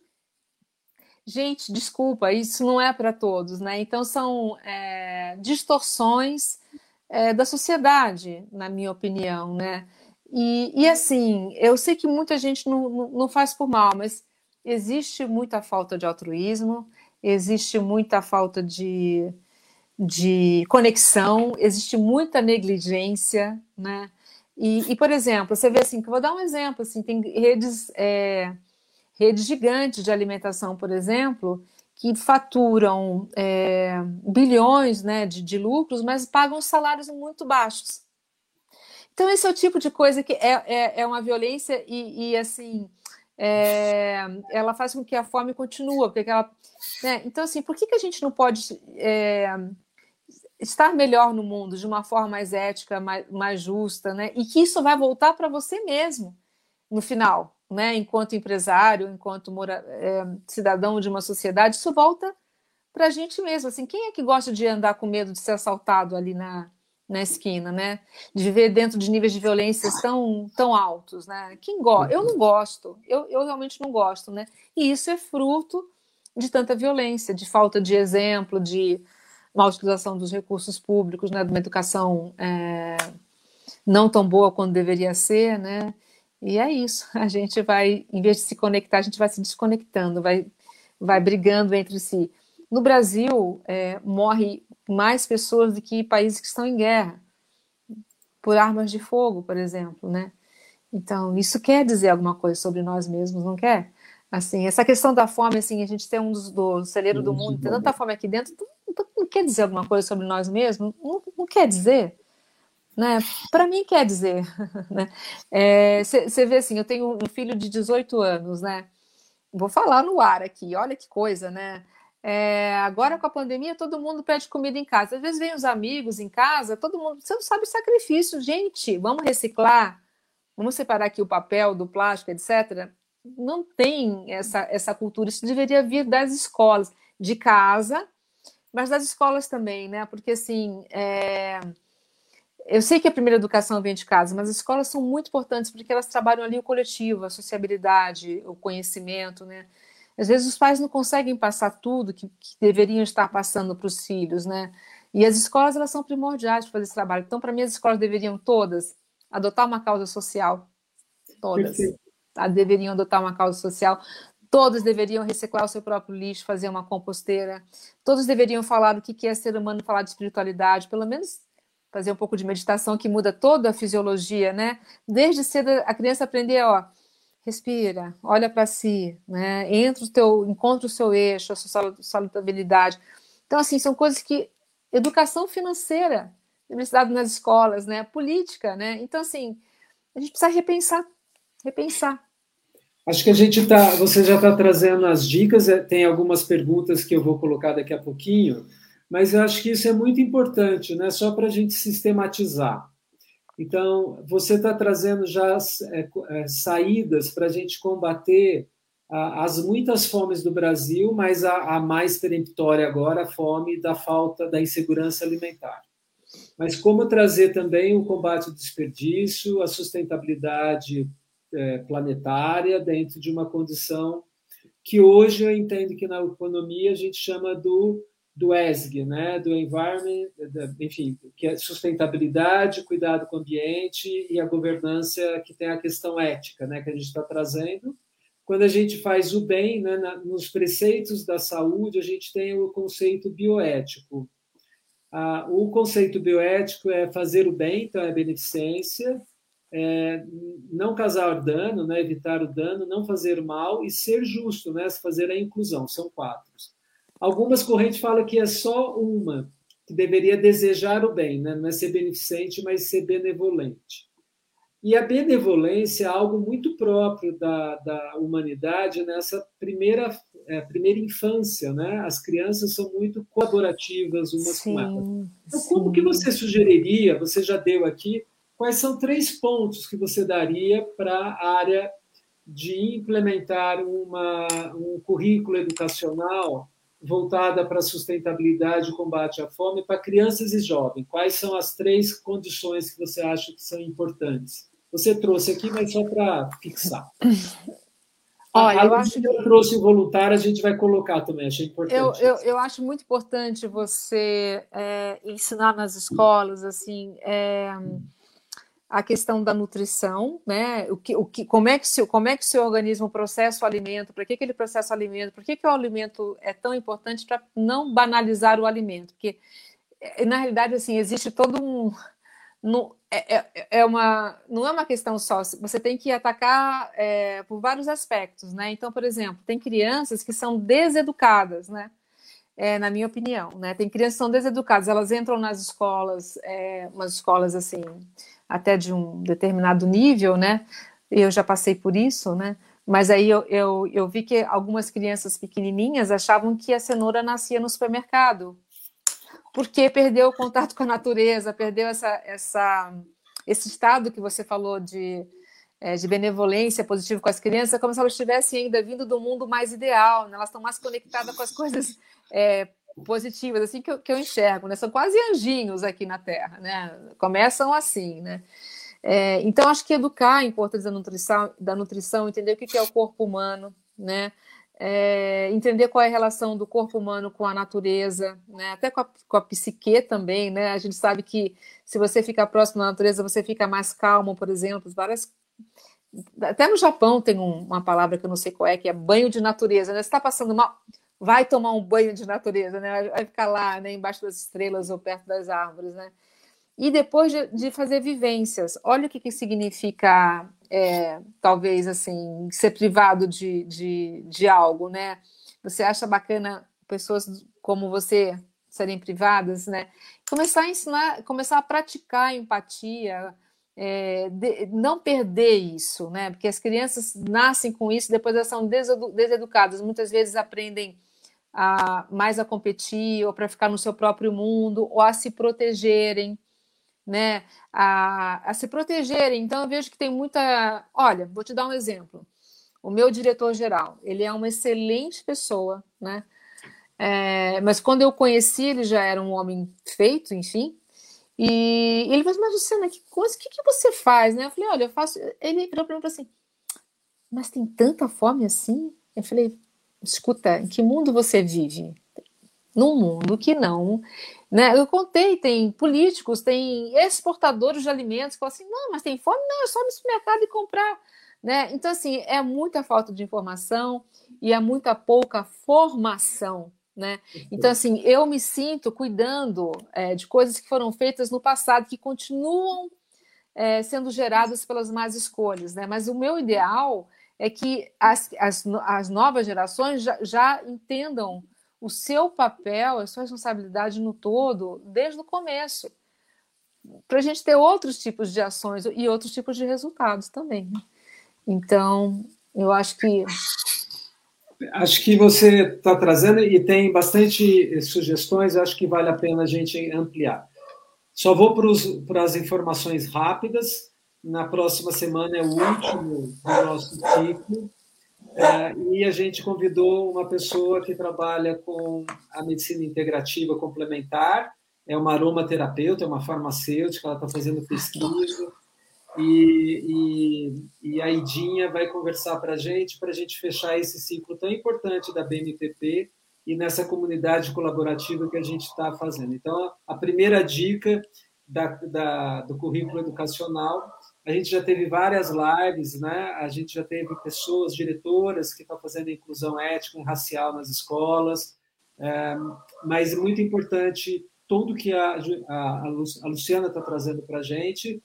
gente, desculpa, isso não é para todos, né, então são é, distorções é, da sociedade, na minha opinião, né, e, e assim, eu sei que muita gente não, não faz por mal, mas existe muita falta de altruísmo, existe muita falta de, de conexão, existe muita negligência, né? E, e, por exemplo, você vê assim, que vou dar um exemplo, assim, tem redes, é, redes gigantes de alimentação, por exemplo, que faturam é, bilhões né, de, de lucros, mas pagam salários muito baixos. Então, esse é o tipo de coisa que é, é, é uma violência e, e assim, é, ela faz com que a fome continue. Porque ela, né? Então, assim, por que, que a gente não pode é, estar melhor no mundo de uma forma mais ética, mais, mais justa, né? E que isso vai voltar para você mesmo no final, né? Enquanto empresário, enquanto mora, é, cidadão de uma sociedade, isso volta para a gente mesmo. Assim, quem é que gosta de andar com medo de ser assaltado ali na, na esquina, né? De viver dentro de níveis de violência tão, tão altos, né? Quem gosta? Eu não gosto, eu, eu realmente não gosto, né? E isso é fruto de tanta violência, de falta de exemplo, de má utilização dos recursos públicos, né? De uma educação é, não tão boa quanto deveria ser, né? E é isso. *laughs* A gente vai, em vez de se conectar, a gente vai se desconectando, vai, vai brigando entre si. No Brasil, é, morre mais pessoas do que países que estão em guerra, por armas de fogo, por exemplo, né? Então, isso quer dizer alguma coisa sobre nós mesmos, não quer? Assim, essa questão da fome, assim, a gente tem um dos do celeiro do mundo, tem tanta fome aqui dentro, não, não quer dizer alguma coisa sobre nós mesmos? Não, não quer dizer. Né? Para mim quer dizer, *laughs* né? Você é, vê assim, eu tenho um filho de 18 anos, né? Vou falar no ar aqui, olha que coisa, né? É, agora com a pandemia, todo mundo pede comida em casa. Às vezes vem os amigos em casa, todo mundo. Você não sabe o sacrifício, gente. Vamos reciclar, vamos separar aqui o papel do plástico, etc. Não tem essa, essa cultura. Isso deveria vir das escolas, de casa, mas das escolas também, né? Porque assim. É... Eu sei que a primeira educação vem de casa, mas as escolas são muito importantes porque elas trabalham ali o coletivo, a sociabilidade, o conhecimento, né? Às vezes os pais não conseguem passar tudo que, que deveriam estar passando para os filhos, né? E as escolas elas são primordiais para fazer esse trabalho. Então, para mim, as escolas deveriam todas adotar uma causa social, todas, tá? deveriam adotar uma causa social. Todos deveriam reciclar o seu próprio lixo, fazer uma composteira. Todos deveriam falar o que é ser humano, falar de espiritualidade, pelo menos fazer um pouco de meditação que muda toda a fisiologia, né? Desde cedo a criança aprender, ó, respira, olha para si, né? Entra o teu, encontra o seu eixo, a sua salutabilidade. Então, assim, são coisas que educação financeira, universidade nas escolas, né? Política, né? Então, assim, a gente precisa repensar, repensar. Acho que a gente está, você já está trazendo as dicas, é, tem algumas perguntas que eu vou colocar daqui a pouquinho, mas eu acho que isso é muito importante, né? Só para a gente sistematizar. Então, você está trazendo já é, é, saídas para a gente combater as muitas fomes do Brasil, mas a, a, mais peremptória agora, a fome da falta da insegurança alimentar. Mas como trazer também o combate ao desperdício, a sustentabilidade é, planetária dentro de uma condição que hoje eu entendo que na economia a gente chama do do ESG, né, do environment, enfim, que é sustentabilidade, cuidado com o ambiente e a governança que tem a questão ética, né, que a gente está trazendo. Quando a gente faz o bem, né, na, nos preceitos da saúde, a gente tem o conceito bioético. Ah, o conceito bioético é fazer o bem, então é beneficência, é, não causar dano, né, evitar o dano, não fazer mal e ser justo, né, fazer a inclusão. São quatro. Algumas correntes falam que é só uma, que deveria desejar o bem, né? não é ser beneficente, mas ser benevolente. E a benevolência é algo muito próprio da, da humanidade nessa primeira, é, primeira infância, né? As crianças são muito colaborativas umas sim, com elas. Então, sim. como que você sugeriria, você já deu aqui, quais são três pontos que você daria para a área de implementar uma, um currículo educacional voltada para a sustentabilidade e combate à fome para crianças e jovens. Quais são as três condições que você acha que são importantes? Você trouxe aqui, mas só para fixar. Olha, eu acho que eu trouxe o voluntário, a gente vai colocar também, achei importante. Eu, eu, eu acho muito importante você é, ensinar nas escolas, assim, é, a questão da nutrição, né? O que, o que, como é que se, como é que seu organismo processa o alimento? Para que, que ele processa o alimento? Por que, que o alimento é tão importante para não banalizar o alimento? Porque é, na realidade assim existe todo um não é, é, é uma não é uma questão só. Você tem que atacar é, por vários aspectos, né? Então, por exemplo, tem crianças que são deseducadas, né? É, na minha opinião, né? Tem crianças que são deseducadas, elas entram nas escolas, é, umas escolas assim até de um determinado nível, né? Eu já passei por isso, né? Mas aí eu, eu, eu vi que algumas crianças pequenininhas achavam que a cenoura nascia no supermercado, porque perdeu o contato *laughs* com a natureza, perdeu essa, essa, esse estado que você falou de, é, de benevolência positiva com as crianças, como se elas estivessem ainda vindo do mundo mais ideal, né? elas estão mais conectadas com as coisas é, positivas, assim que eu, que eu enxergo, né? São quase anjinhos aqui na Terra, né? Começam assim, né? É, então, acho que educar a importância da nutrição, da nutrição entender o que é o corpo humano, né? É, entender qual é a relação do corpo humano com a natureza, né? até com a, com a psique também, né? A gente sabe que se você fica próximo da natureza, você fica mais calmo, por exemplo. Várias... Até no Japão tem um, uma palavra que eu não sei qual é, que é banho de natureza. Né? Você está passando mal, vai tomar um banho de natureza, né? Vai ficar lá, né, embaixo das estrelas ou perto das árvores, né? E depois de, de fazer vivências, olha o que, que significa, é, talvez, assim, ser privado de, de, de algo, né? Você acha bacana pessoas como você serem privadas, né? Começar a ensinar, começar a praticar a empatia, é, de, não perder isso, né? Porque as crianças nascem com isso, depois elas são deseducadas, muitas vezes aprendem a, mais a competir ou para ficar no seu próprio mundo ou a se protegerem, né? A, a se protegerem. Então eu vejo que tem muita. Olha, vou te dar um exemplo. O meu diretor geral, ele é uma excelente pessoa, né? É, mas quando eu conheci, ele já era um homem feito, enfim. E ele falou, mas Luciana, que coisa, o que, que você faz? Né? Eu falei, olha, eu faço. Ele virou para mim e falou assim: Mas tem tanta fome assim? Eu falei, escuta, em que mundo você vive? Num mundo que não. Né? Eu contei, tem políticos, tem exportadores de alimentos que falam assim: não, mas tem fome? Não, é só no supermercado e comprar. Né? Então, assim, é muita falta de informação e é muita pouca formação. Né? Então, assim, eu me sinto cuidando é, de coisas que foram feitas no passado, que continuam é, sendo geradas pelas más escolhas. Né? Mas o meu ideal é que as, as, as novas gerações já, já entendam o seu papel, a sua responsabilidade no todo, desde o começo, para a gente ter outros tipos de ações e outros tipos de resultados também. Né? Então, eu acho que. Acho que você está trazendo e tem bastante sugestões, acho que vale a pena a gente ampliar. Só vou para as informações rápidas. Na próxima semana é o último do nosso ciclo. É, e a gente convidou uma pessoa que trabalha com a medicina integrativa complementar, é uma aromaterapeuta, é uma farmacêutica, ela está fazendo pesquisa, e, e, e, a Idinha vai conversar para a gente, para a gente fechar esse ciclo tão importante da BMPP e nessa comunidade colaborativa que a gente está fazendo. Então, a primeira dica da, da, do currículo educacional a gente já teve várias lives, né? A gente já teve pessoas, diretoras que estão fazendo inclusão étnica e racial nas escolas. É, mas é muito importante tudo que a, a, a Luciana está trazendo para a gente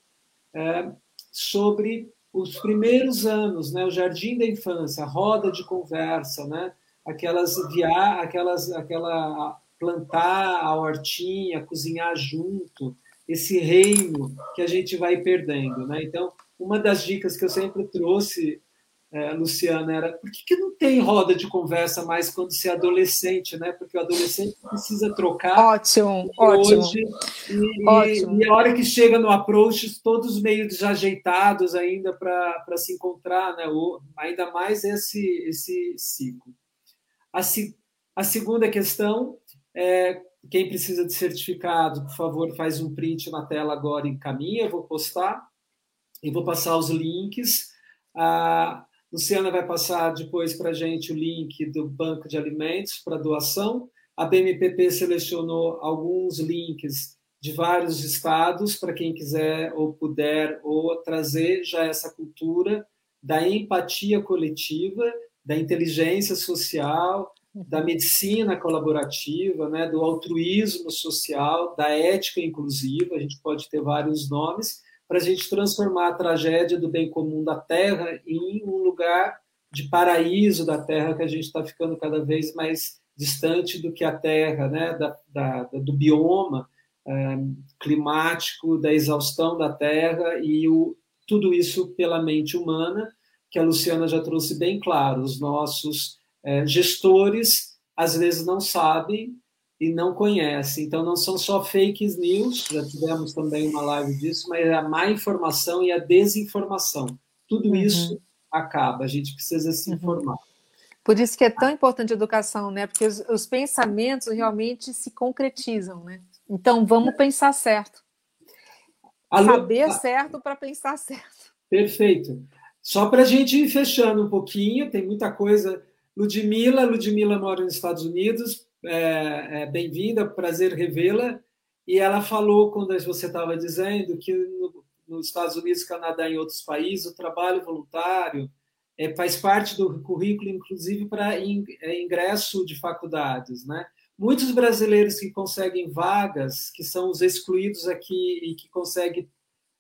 é, sobre os primeiros anos, né? O jardim da infância, a roda de conversa, né? Aquelas via, aquelas, aquela plantar a hortinha, cozinhar junto esse reino que a gente vai perdendo. Né? Então, uma das dicas que eu sempre trouxe, é, Luciana, era por que, que não tem roda de conversa mais quando você é adolescente, né? Porque o adolescente precisa trocar. Ótimo, ótimo. Hoje, e, ótimo. E, e, a hora que chega no approach, todos meio desajeitados ainda para se encontrar, né? O, ainda mais esse, esse ciclo. A, a segunda questão é quem precisa de certificado, por favor, faz um print na tela agora e encaminha. Eu vou postar e vou passar os links. A Luciana vai passar depois para a gente o link do banco de alimentos para doação. A BMPP selecionou alguns links de vários estados, para quem quiser ou puder, ou trazer já essa cultura da empatia coletiva, da inteligência social, da medicina colaborativa, né, do altruísmo social, da ética inclusiva, a gente pode ter vários nomes, para a gente transformar a tragédia do bem comum da Terra em um lugar de paraíso da Terra, que a gente está ficando cada vez mais distante do que a Terra, né, da, da do bioma é, climático, da exaustão da Terra e o, tudo isso pela mente humana, que a Luciana já trouxe bem claro. Os nossos é, gestores às vezes não sabem e não conhecem. Então, não são só fake news, já tivemos também uma live disso, mas é a má informação e a desinformação. Tudo uhum. isso acaba, a gente precisa se uhum. informar. Por isso que é tão importante a educação, né? Porque os, os pensamentos realmente se concretizam, né? Então, vamos pensar certo. Alô? Saber certo para pensar certo. Perfeito. Só para a gente ir fechando um pouquinho, tem muita coisa. Ludmila, Ludmila mora nos Estados Unidos, é, é, bem-vinda, prazer revê-la. E ela falou, quando você estava dizendo, que no, nos Estados Unidos, Canadá e outros países, o trabalho voluntário é, faz parte do currículo, inclusive para in, é, ingresso de faculdades. Né? Muitos brasileiros que conseguem vagas, que são os excluídos aqui e que conseguem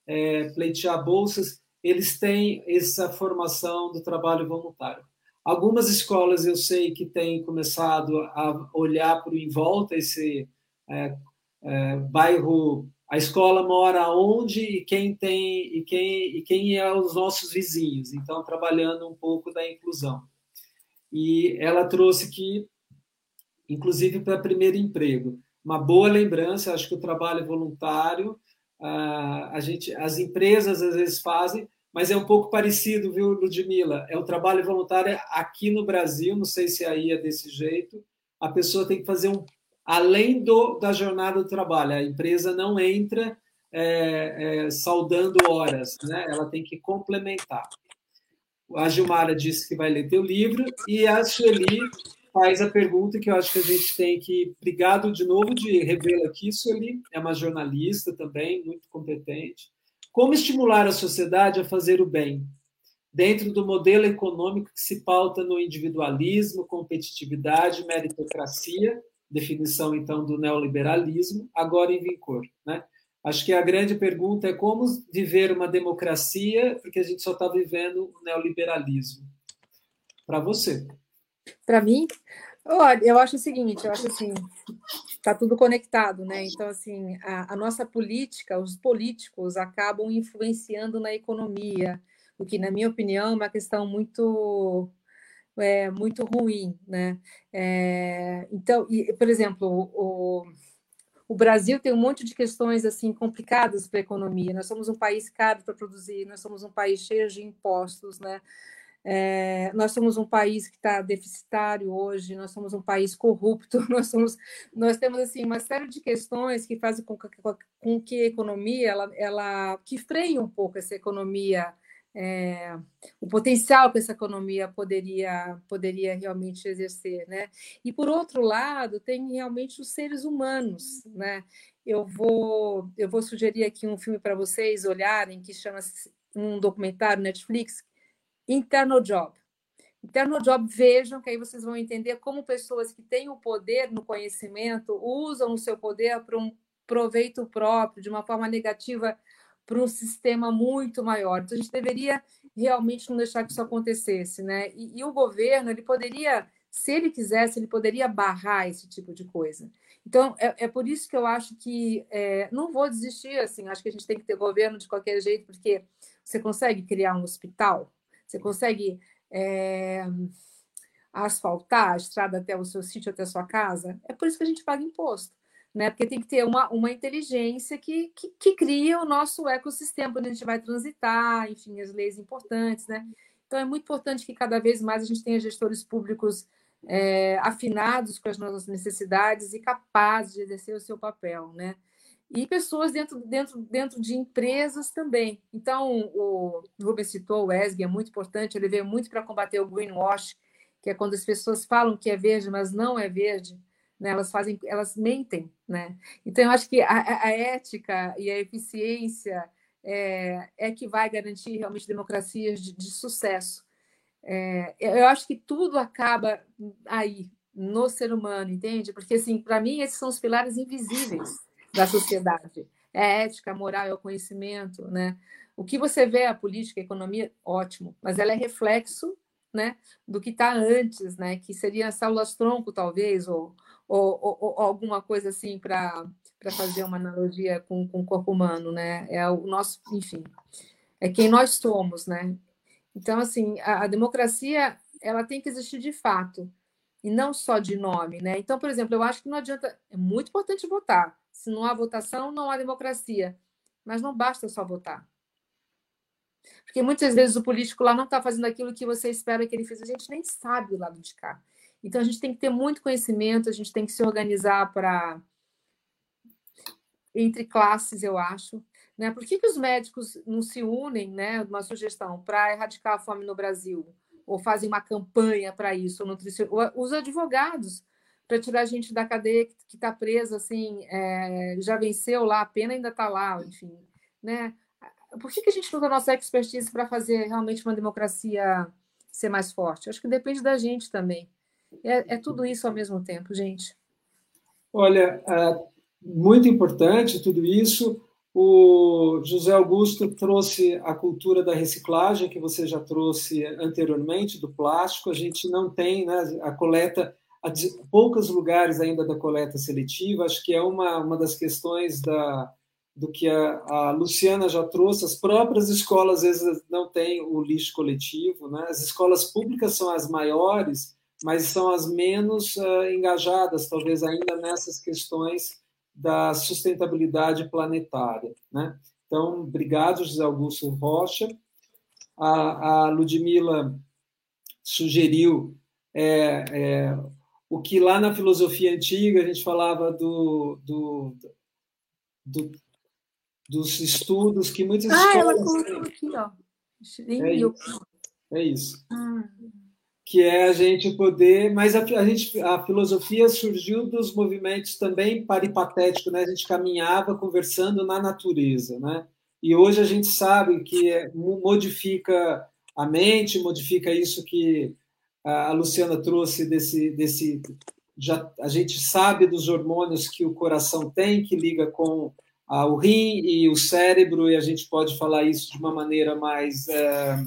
é, pleitear bolsas, eles têm essa formação do trabalho voluntário. Algumas escolas eu sei que têm começado a olhar o em volta esse é, é, bairro. A escola mora onde e quem tem e quem e quem é os nossos vizinhos. Então trabalhando um pouco da inclusão. E ela trouxe que, inclusive para primeiro emprego, uma boa lembrança. Acho que o trabalho voluntário a gente, as empresas às vezes fazem, mas é um pouco parecido, viu, Ludmila? É o trabalho voluntário aqui no Brasil, não sei se aí é desse jeito. A pessoa tem que fazer um. Além do, da jornada do trabalho, a empresa não entra é, é, saudando horas, né? ela tem que complementar. A Gilmara disse que vai ler teu livro e a Sueli faz a pergunta que eu acho que a gente tem que. Obrigado de novo de revê-la aqui, Sueli. É uma jornalista também, muito competente. Como estimular a sociedade a fazer o bem? Dentro do modelo econômico que se pauta no individualismo, competitividade, meritocracia, definição então do neoliberalismo, agora em vigor. Né? Acho que a grande pergunta é como viver uma democracia, porque a gente só está vivendo o neoliberalismo. Para você. Para mim, olha, eu acho o seguinte, eu acho assim, está tudo conectado, né? Então, assim, a, a, nossa política, os políticos acabam influenciando na economia, o que, na minha opinião, é uma questão muito é, muito ruim, né? É, então, e, por exemplo, o, o Brasil tem um monte de questões assim complicadas para a economia. Nós somos um país caro para produzir, nós somos um país cheio de impostos, né? É, nós somos um país que está deficitário hoje, nós somos um país corrupto, *laughs* nós, somos, nós temos assim uma série de questões que fazem com que, com que a economia, ela, ela que freia um pouco essa economia, é, o potencial que essa economia poderia, poderia realmente exercer, né? E por outro lado, tem realmente os seres humanos, né? Eu vou, eu vou sugerir aqui um filme para vocês olharem que chama um documentário Netflix Internal Job. Internal Job, vejam que aí vocês vão entender como pessoas que têm o poder no conhecimento usam o seu poder para um proveito próprio, de uma forma negativa, para um sistema muito maior. Então, a gente deveria realmente não deixar que isso acontecesse. Né? E, e o governo, ele poderia, se ele quisesse, ele poderia barrar esse tipo de coisa. Então, é, é por isso que eu acho que é, não vou desistir, assim, acho que a gente tem que ter governo de qualquer jeito, porque você consegue criar um hospital, você consegue é, asfaltar a estrada até o seu sítio, até a sua casa? É por isso que a gente paga imposto. Né? Porque tem que ter uma, uma inteligência que, que, que cria o nosso ecossistema, onde a gente vai transitar, enfim, as leis importantes. Né? Então, é muito importante que cada vez mais a gente tenha gestores públicos é, afinados com as nossas necessidades e capazes de exercer o seu papel. Né? E pessoas dentro, dentro, dentro de empresas também. Então, o Rubens citou o ESG, é muito importante, ele veio muito para combater o greenwash, que é quando as pessoas falam que é verde, mas não é verde. né? elas fazem, elas mentem, né? Então eu acho que a, a ética e a eficiência é, é, que vai garantir realmente democracias de, de sucesso. É, eu acho que tudo acaba aí no ser humano, entende? Porque assim, para mim esses são os pilares invisíveis da sociedade. É a ética, a moral e o conhecimento, né? O que você vê a política, a economia, ótimo, mas ela é reflexo, né, do que está antes, né? Que seria células tronco talvez ou ou, ou, ou alguma coisa assim para fazer uma analogia com, com o corpo humano, né? É o nosso, enfim, é quem nós somos, né? Então, assim, a, a democracia ela tem que existir de fato e não só de nome, né? Então, por exemplo, eu acho que não adianta, é muito importante votar. Se não há votação, não há democracia. Mas não basta só votar. Porque muitas vezes o político lá não está fazendo aquilo que você espera que ele faça. A gente nem sabe o lado de cá. Então a gente tem que ter muito conhecimento, a gente tem que se organizar para entre classes, eu acho. Né? Por que, que os médicos não se unem, né? Uma sugestão para erradicar a fome no Brasil, ou fazem uma campanha para isso, ou, ou os advogados para tirar a gente da cadeia que está presa, assim, é, já venceu lá, a pena ainda está lá, enfim, né? Por que, que a gente não a nossa expertise para fazer realmente uma democracia ser mais forte? Acho que depende da gente também. É, é tudo isso ao mesmo tempo, gente. Olha, é muito importante tudo isso. O José Augusto trouxe a cultura da reciclagem, que você já trouxe anteriormente, do plástico. A gente não tem né, a coleta, poucos lugares ainda da coleta seletiva. Acho que é uma, uma das questões da, do que a, a, Luciana já trouxe. As próprias escolas, às vezes, não têm o lixo coletivo. Né? As escolas públicas são as maiores, mas são as menos uh, engajadas, talvez, ainda nessas questões da sustentabilidade planetária. Né? Então, obrigado, José Augusto Rocha. A, a Ludmila sugeriu é, é, o que lá na filosofia antiga a gente falava do, do, do dos estudos que muitas ah, escolas... Ah, ela colocou aqui, ó. É isso. É isso. Ah que é a gente poder, mas a, a, gente, a filosofia surgiu dos movimentos também paripatéticos, né? A gente caminhava conversando na natureza, né? E hoje a gente sabe que é, modifica a mente, modifica isso que a Luciana trouxe desse desse já a gente sabe dos hormônios que o coração tem que liga com a, o rim e o cérebro e a gente pode falar isso de uma maneira mais é,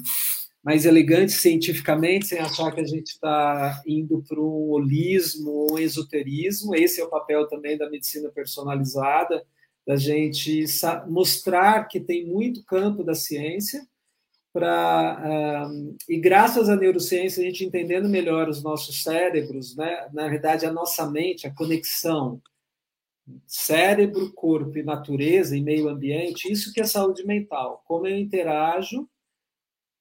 mais elegante cientificamente, sem achar que a gente está indo para um holismo, um esoterismo. Esse é o papel também da medicina personalizada, da gente mostrar que tem muito campo da ciência para um, e graças à neurociência a gente entendendo melhor os nossos cérebros, né? Na verdade, a nossa mente, a conexão cérebro, corpo e natureza e meio ambiente, isso que é saúde mental. Como eu interajo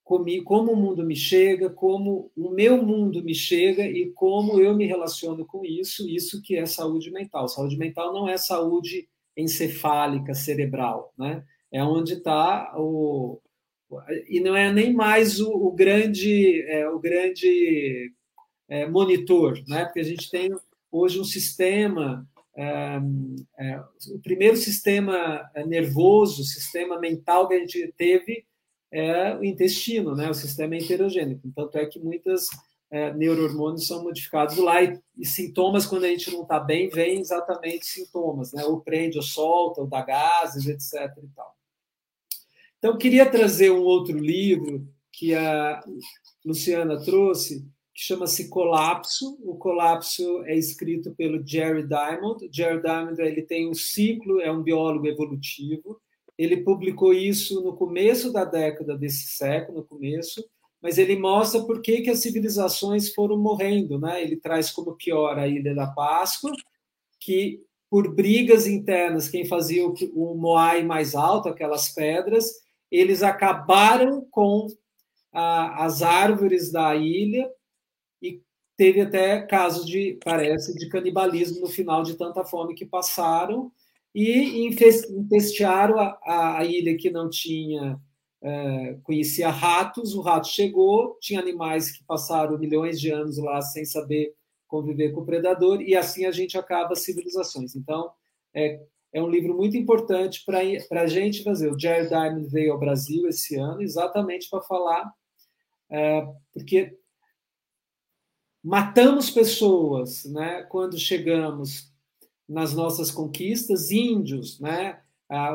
comigo, como o mundo me chega, como o meu mundo me chega e como eu me relaciono com isso, isso que é saúde mental. Saúde mental não é saúde encefálica, cerebral, né? É onde está o e não é nem mais o, o grande é, o grande é, monitor, né? Porque a gente tem hoje um sistema é, é o primeiro sistema nervoso, sistema mental que a gente teve é o intestino, né, o sistema enterogênico. Tanto é que muitas é, neurohormônios são modificados lá e, e, sintomas, quando a gente não está bem, vem exatamente sintomas, né, ou prende ou solta, ou dá gases, etc. E tal. Então, queria trazer um outro livro que a Luciana trouxe, que chama-se Colapso. O Colapso é escrito pelo Jerry Diamond. Jerry Diamond ele tem um ciclo, é um biólogo evolutivo, ele publicou isso no começo da década desse século, no começo, mas ele mostra por que, que as civilizações foram morrendo. Né? Ele traz como pior a Ilha da Páscoa, que por brigas internas, quem fazia o, o Moai mais alto, aquelas pedras, eles acabaram com a, as árvores da ilha e teve até casos de, parece, de canibalismo no final de tanta fome que passaram e infestiaram a, a ilha que não tinha é, conhecia ratos, o rato chegou, tinha animais que passaram milhões de anos lá sem saber conviver com o predador, e assim a gente acaba as civilizações. Então, é, é um livro muito importante para a gente fazer. O Jared Diamond veio ao Brasil esse ano exatamente para falar, é, porque matamos pessoas né, quando chegamos nas nossas conquistas, índios, né,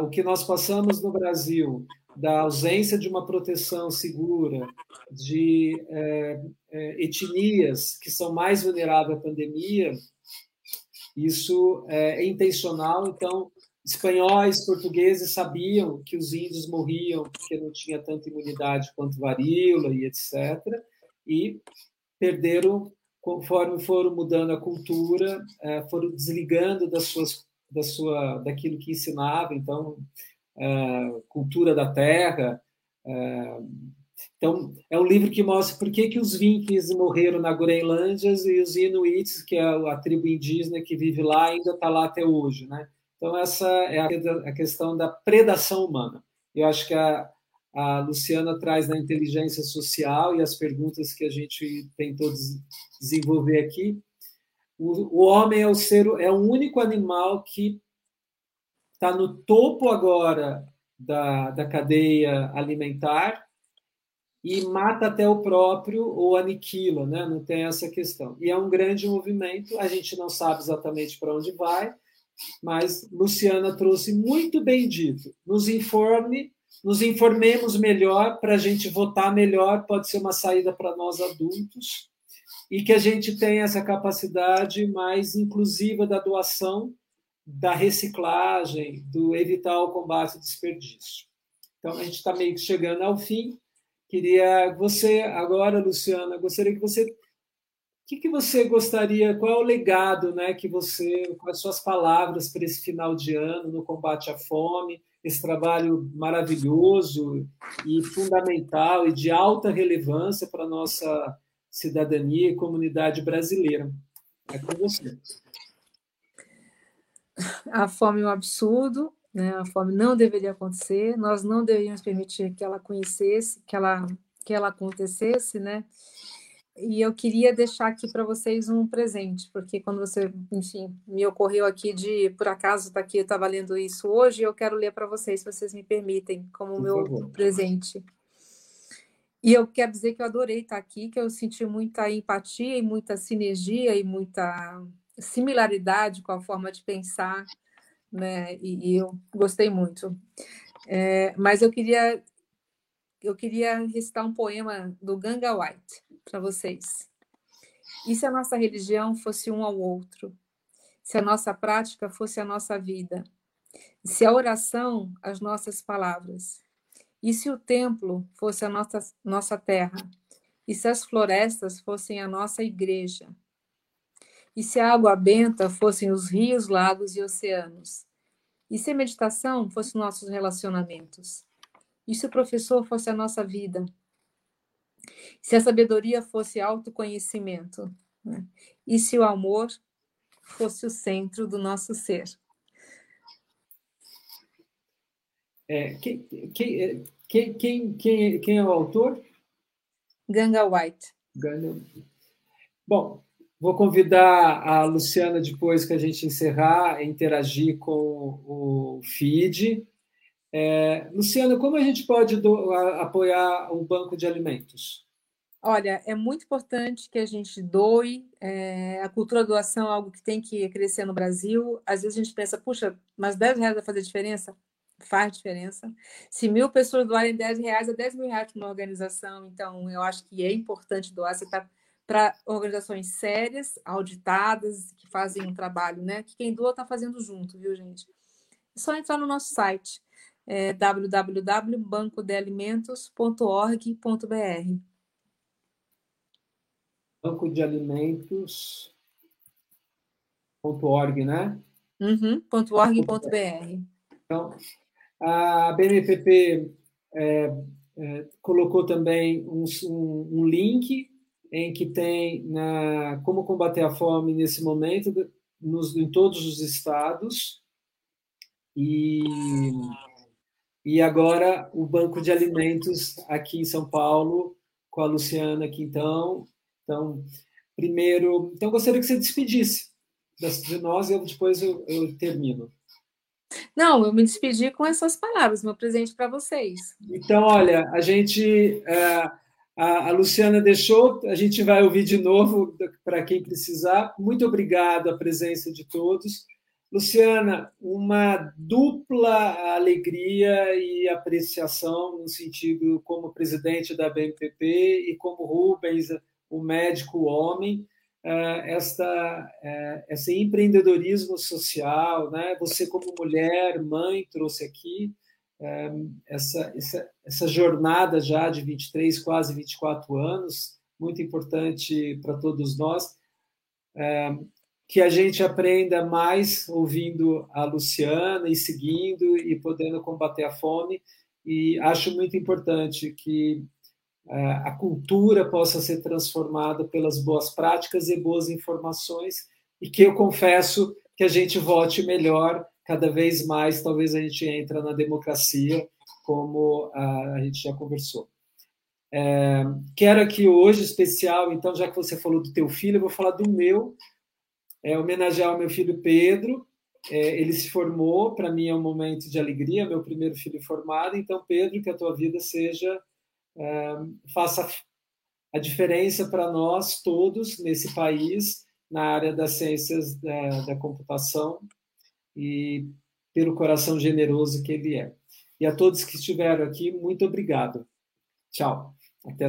o que nós passamos no Brasil, da ausência de uma proteção segura, de é, é, etnias que são mais vulneráveis à pandemia, isso é, é intencional. Então, espanhóis, portugueses sabiam que os índios morriam porque não tinha tanta imunidade quanto varíola e etc. E perderam conforme foram mudando a cultura, é, foram desligando das suas, da sua, daquilo que ensinava, então, é, cultura da terra. Então, é um livro que mostra por que, que os Vikings morreram na Groenlândia e os Inuits, que é a tribo indígena que vive lá, ainda está lá até hoje. Né? Então, essa é a questão da predação humana. Eu acho que a, a Luciana traz na inteligência social e as perguntas que a gente tentou desenvolver aqui. O, o homem é o ser, é o único animal que está no topo agora da, da cadeia alimentar e mata até o próprio ou aniquila, né? não tem essa questão. E é um grande movimento, a gente não sabe exatamente para onde vai, mas Luciana trouxe muito bem dito. Nos informe nos informemos melhor para a gente votar melhor, pode ser uma saída para nós adultos, e que a gente tenha essa capacidade mais inclusiva da doação, da reciclagem, do evitar o combate ao desperdício. Então, a gente está meio que chegando ao fim. Queria você, agora, Luciana, gostaria que você. O que, que você gostaria, qual é o legado né, que você, as suas palavras para esse final de ano no combate à fome, esse trabalho maravilhoso e fundamental e de alta relevância para a nossa cidadania e comunidade brasileira. É com você. A fome é um absurdo, né? a fome não deveria acontecer, nós não deveríamos permitir que ela conhecesse, que ela, que ela acontecesse, né? e eu queria deixar aqui para vocês um presente, porque quando você, enfim, me ocorreu aqui de, por acaso, está aqui, eu estava lendo isso hoje, eu quero ler para vocês, se vocês me permitem, como por meu favor. presente. E eu quero dizer que eu adorei estar aqui, que eu senti muita empatia e muita sinergia e muita similaridade com a forma de pensar, né? E, e eu gostei muito. É, mas eu queria eu queria recitar um poema do Ganga White para vocês. E se a nossa religião fosse um ao outro? Se a nossa prática fosse a nossa vida? Se a oração, as nossas palavras? E se o templo fosse a nossa, nossa terra? E se as florestas fossem a nossa igreja? E se a água benta fossem os rios, lagos e oceanos? E se a meditação fossem nossos relacionamentos? E se o professor fosse a nossa vida? Se a sabedoria fosse autoconhecimento, né? e se o amor fosse o centro do nosso ser. É, quem, quem, quem, quem, quem é o autor? Ganga White. Ganga. Bom, vou convidar a Luciana depois que a gente encerrar a interagir com o feed. É, Luciana, como a gente pode do, a, apoiar o banco de alimentos? Olha, é muito importante que a gente doe. É, a cultura da doação é algo que tem que crescer no Brasil. Às vezes a gente pensa, puxa, mas 10 reais vai fazer diferença? Faz diferença. Se mil pessoas doarem 10 reais, é 10 mil reais para uma organização. Então, eu acho que é importante doar. Você está para organizações sérias, auditadas, que fazem um trabalho, né? Que quem doa está fazendo junto, viu, gente? É só entrar no nosso site, é, www.bancodealimentos.org.br banco de alimentos.org, né? Uhum, .org.br. Então, a BMPP é, é, colocou também um, um, um, link em que tem na, como combater a fome nesse momento nos, em todos os estados e, e agora o banco de alimentos aqui em São Paulo com a Luciana aqui então então, primeiro, então gostaria que você despedisse de nós e depois eu, eu termino. Não, eu me despedi com essas palavras, meu presente para vocês. Então, olha, a gente, é, a, Luciana deixou, a gente vai ouvir de novo para quem precisar. Muito obrigado a presença de todos. Luciana, uma dupla alegria e apreciação no sentido como presidente da BMPP e como Rubens, o médico homem, é, esta, é, esse empreendedorismo social, né? Você como mulher, mãe, trouxe aqui essa, essa, essa jornada já de 23, quase 24 anos, muito importante para todos nós que a gente aprenda mais ouvindo a Luciana e seguindo e podendo combater a fome. E acho muito importante que é, a cultura possa ser transformada pelas boas práticas e boas informações, e que eu confesso que a gente vote melhor cada vez mais, talvez a gente entre na democracia, como a gente já conversou. É, quero aqui hoje, especial, então, já que você falou do teu filho, eu vou falar do meu, é, homenagear o meu filho Pedro. É, ele se formou, para mim é um momento de alegria, meu primeiro filho formado. Então, Pedro, que a tua vida seja, é, faça a diferença para nós todos nesse país, na área das ciências da, da computação e pelo coração generoso que ele é. E a todos que estiveram aqui, muito obrigado. Tchau. Até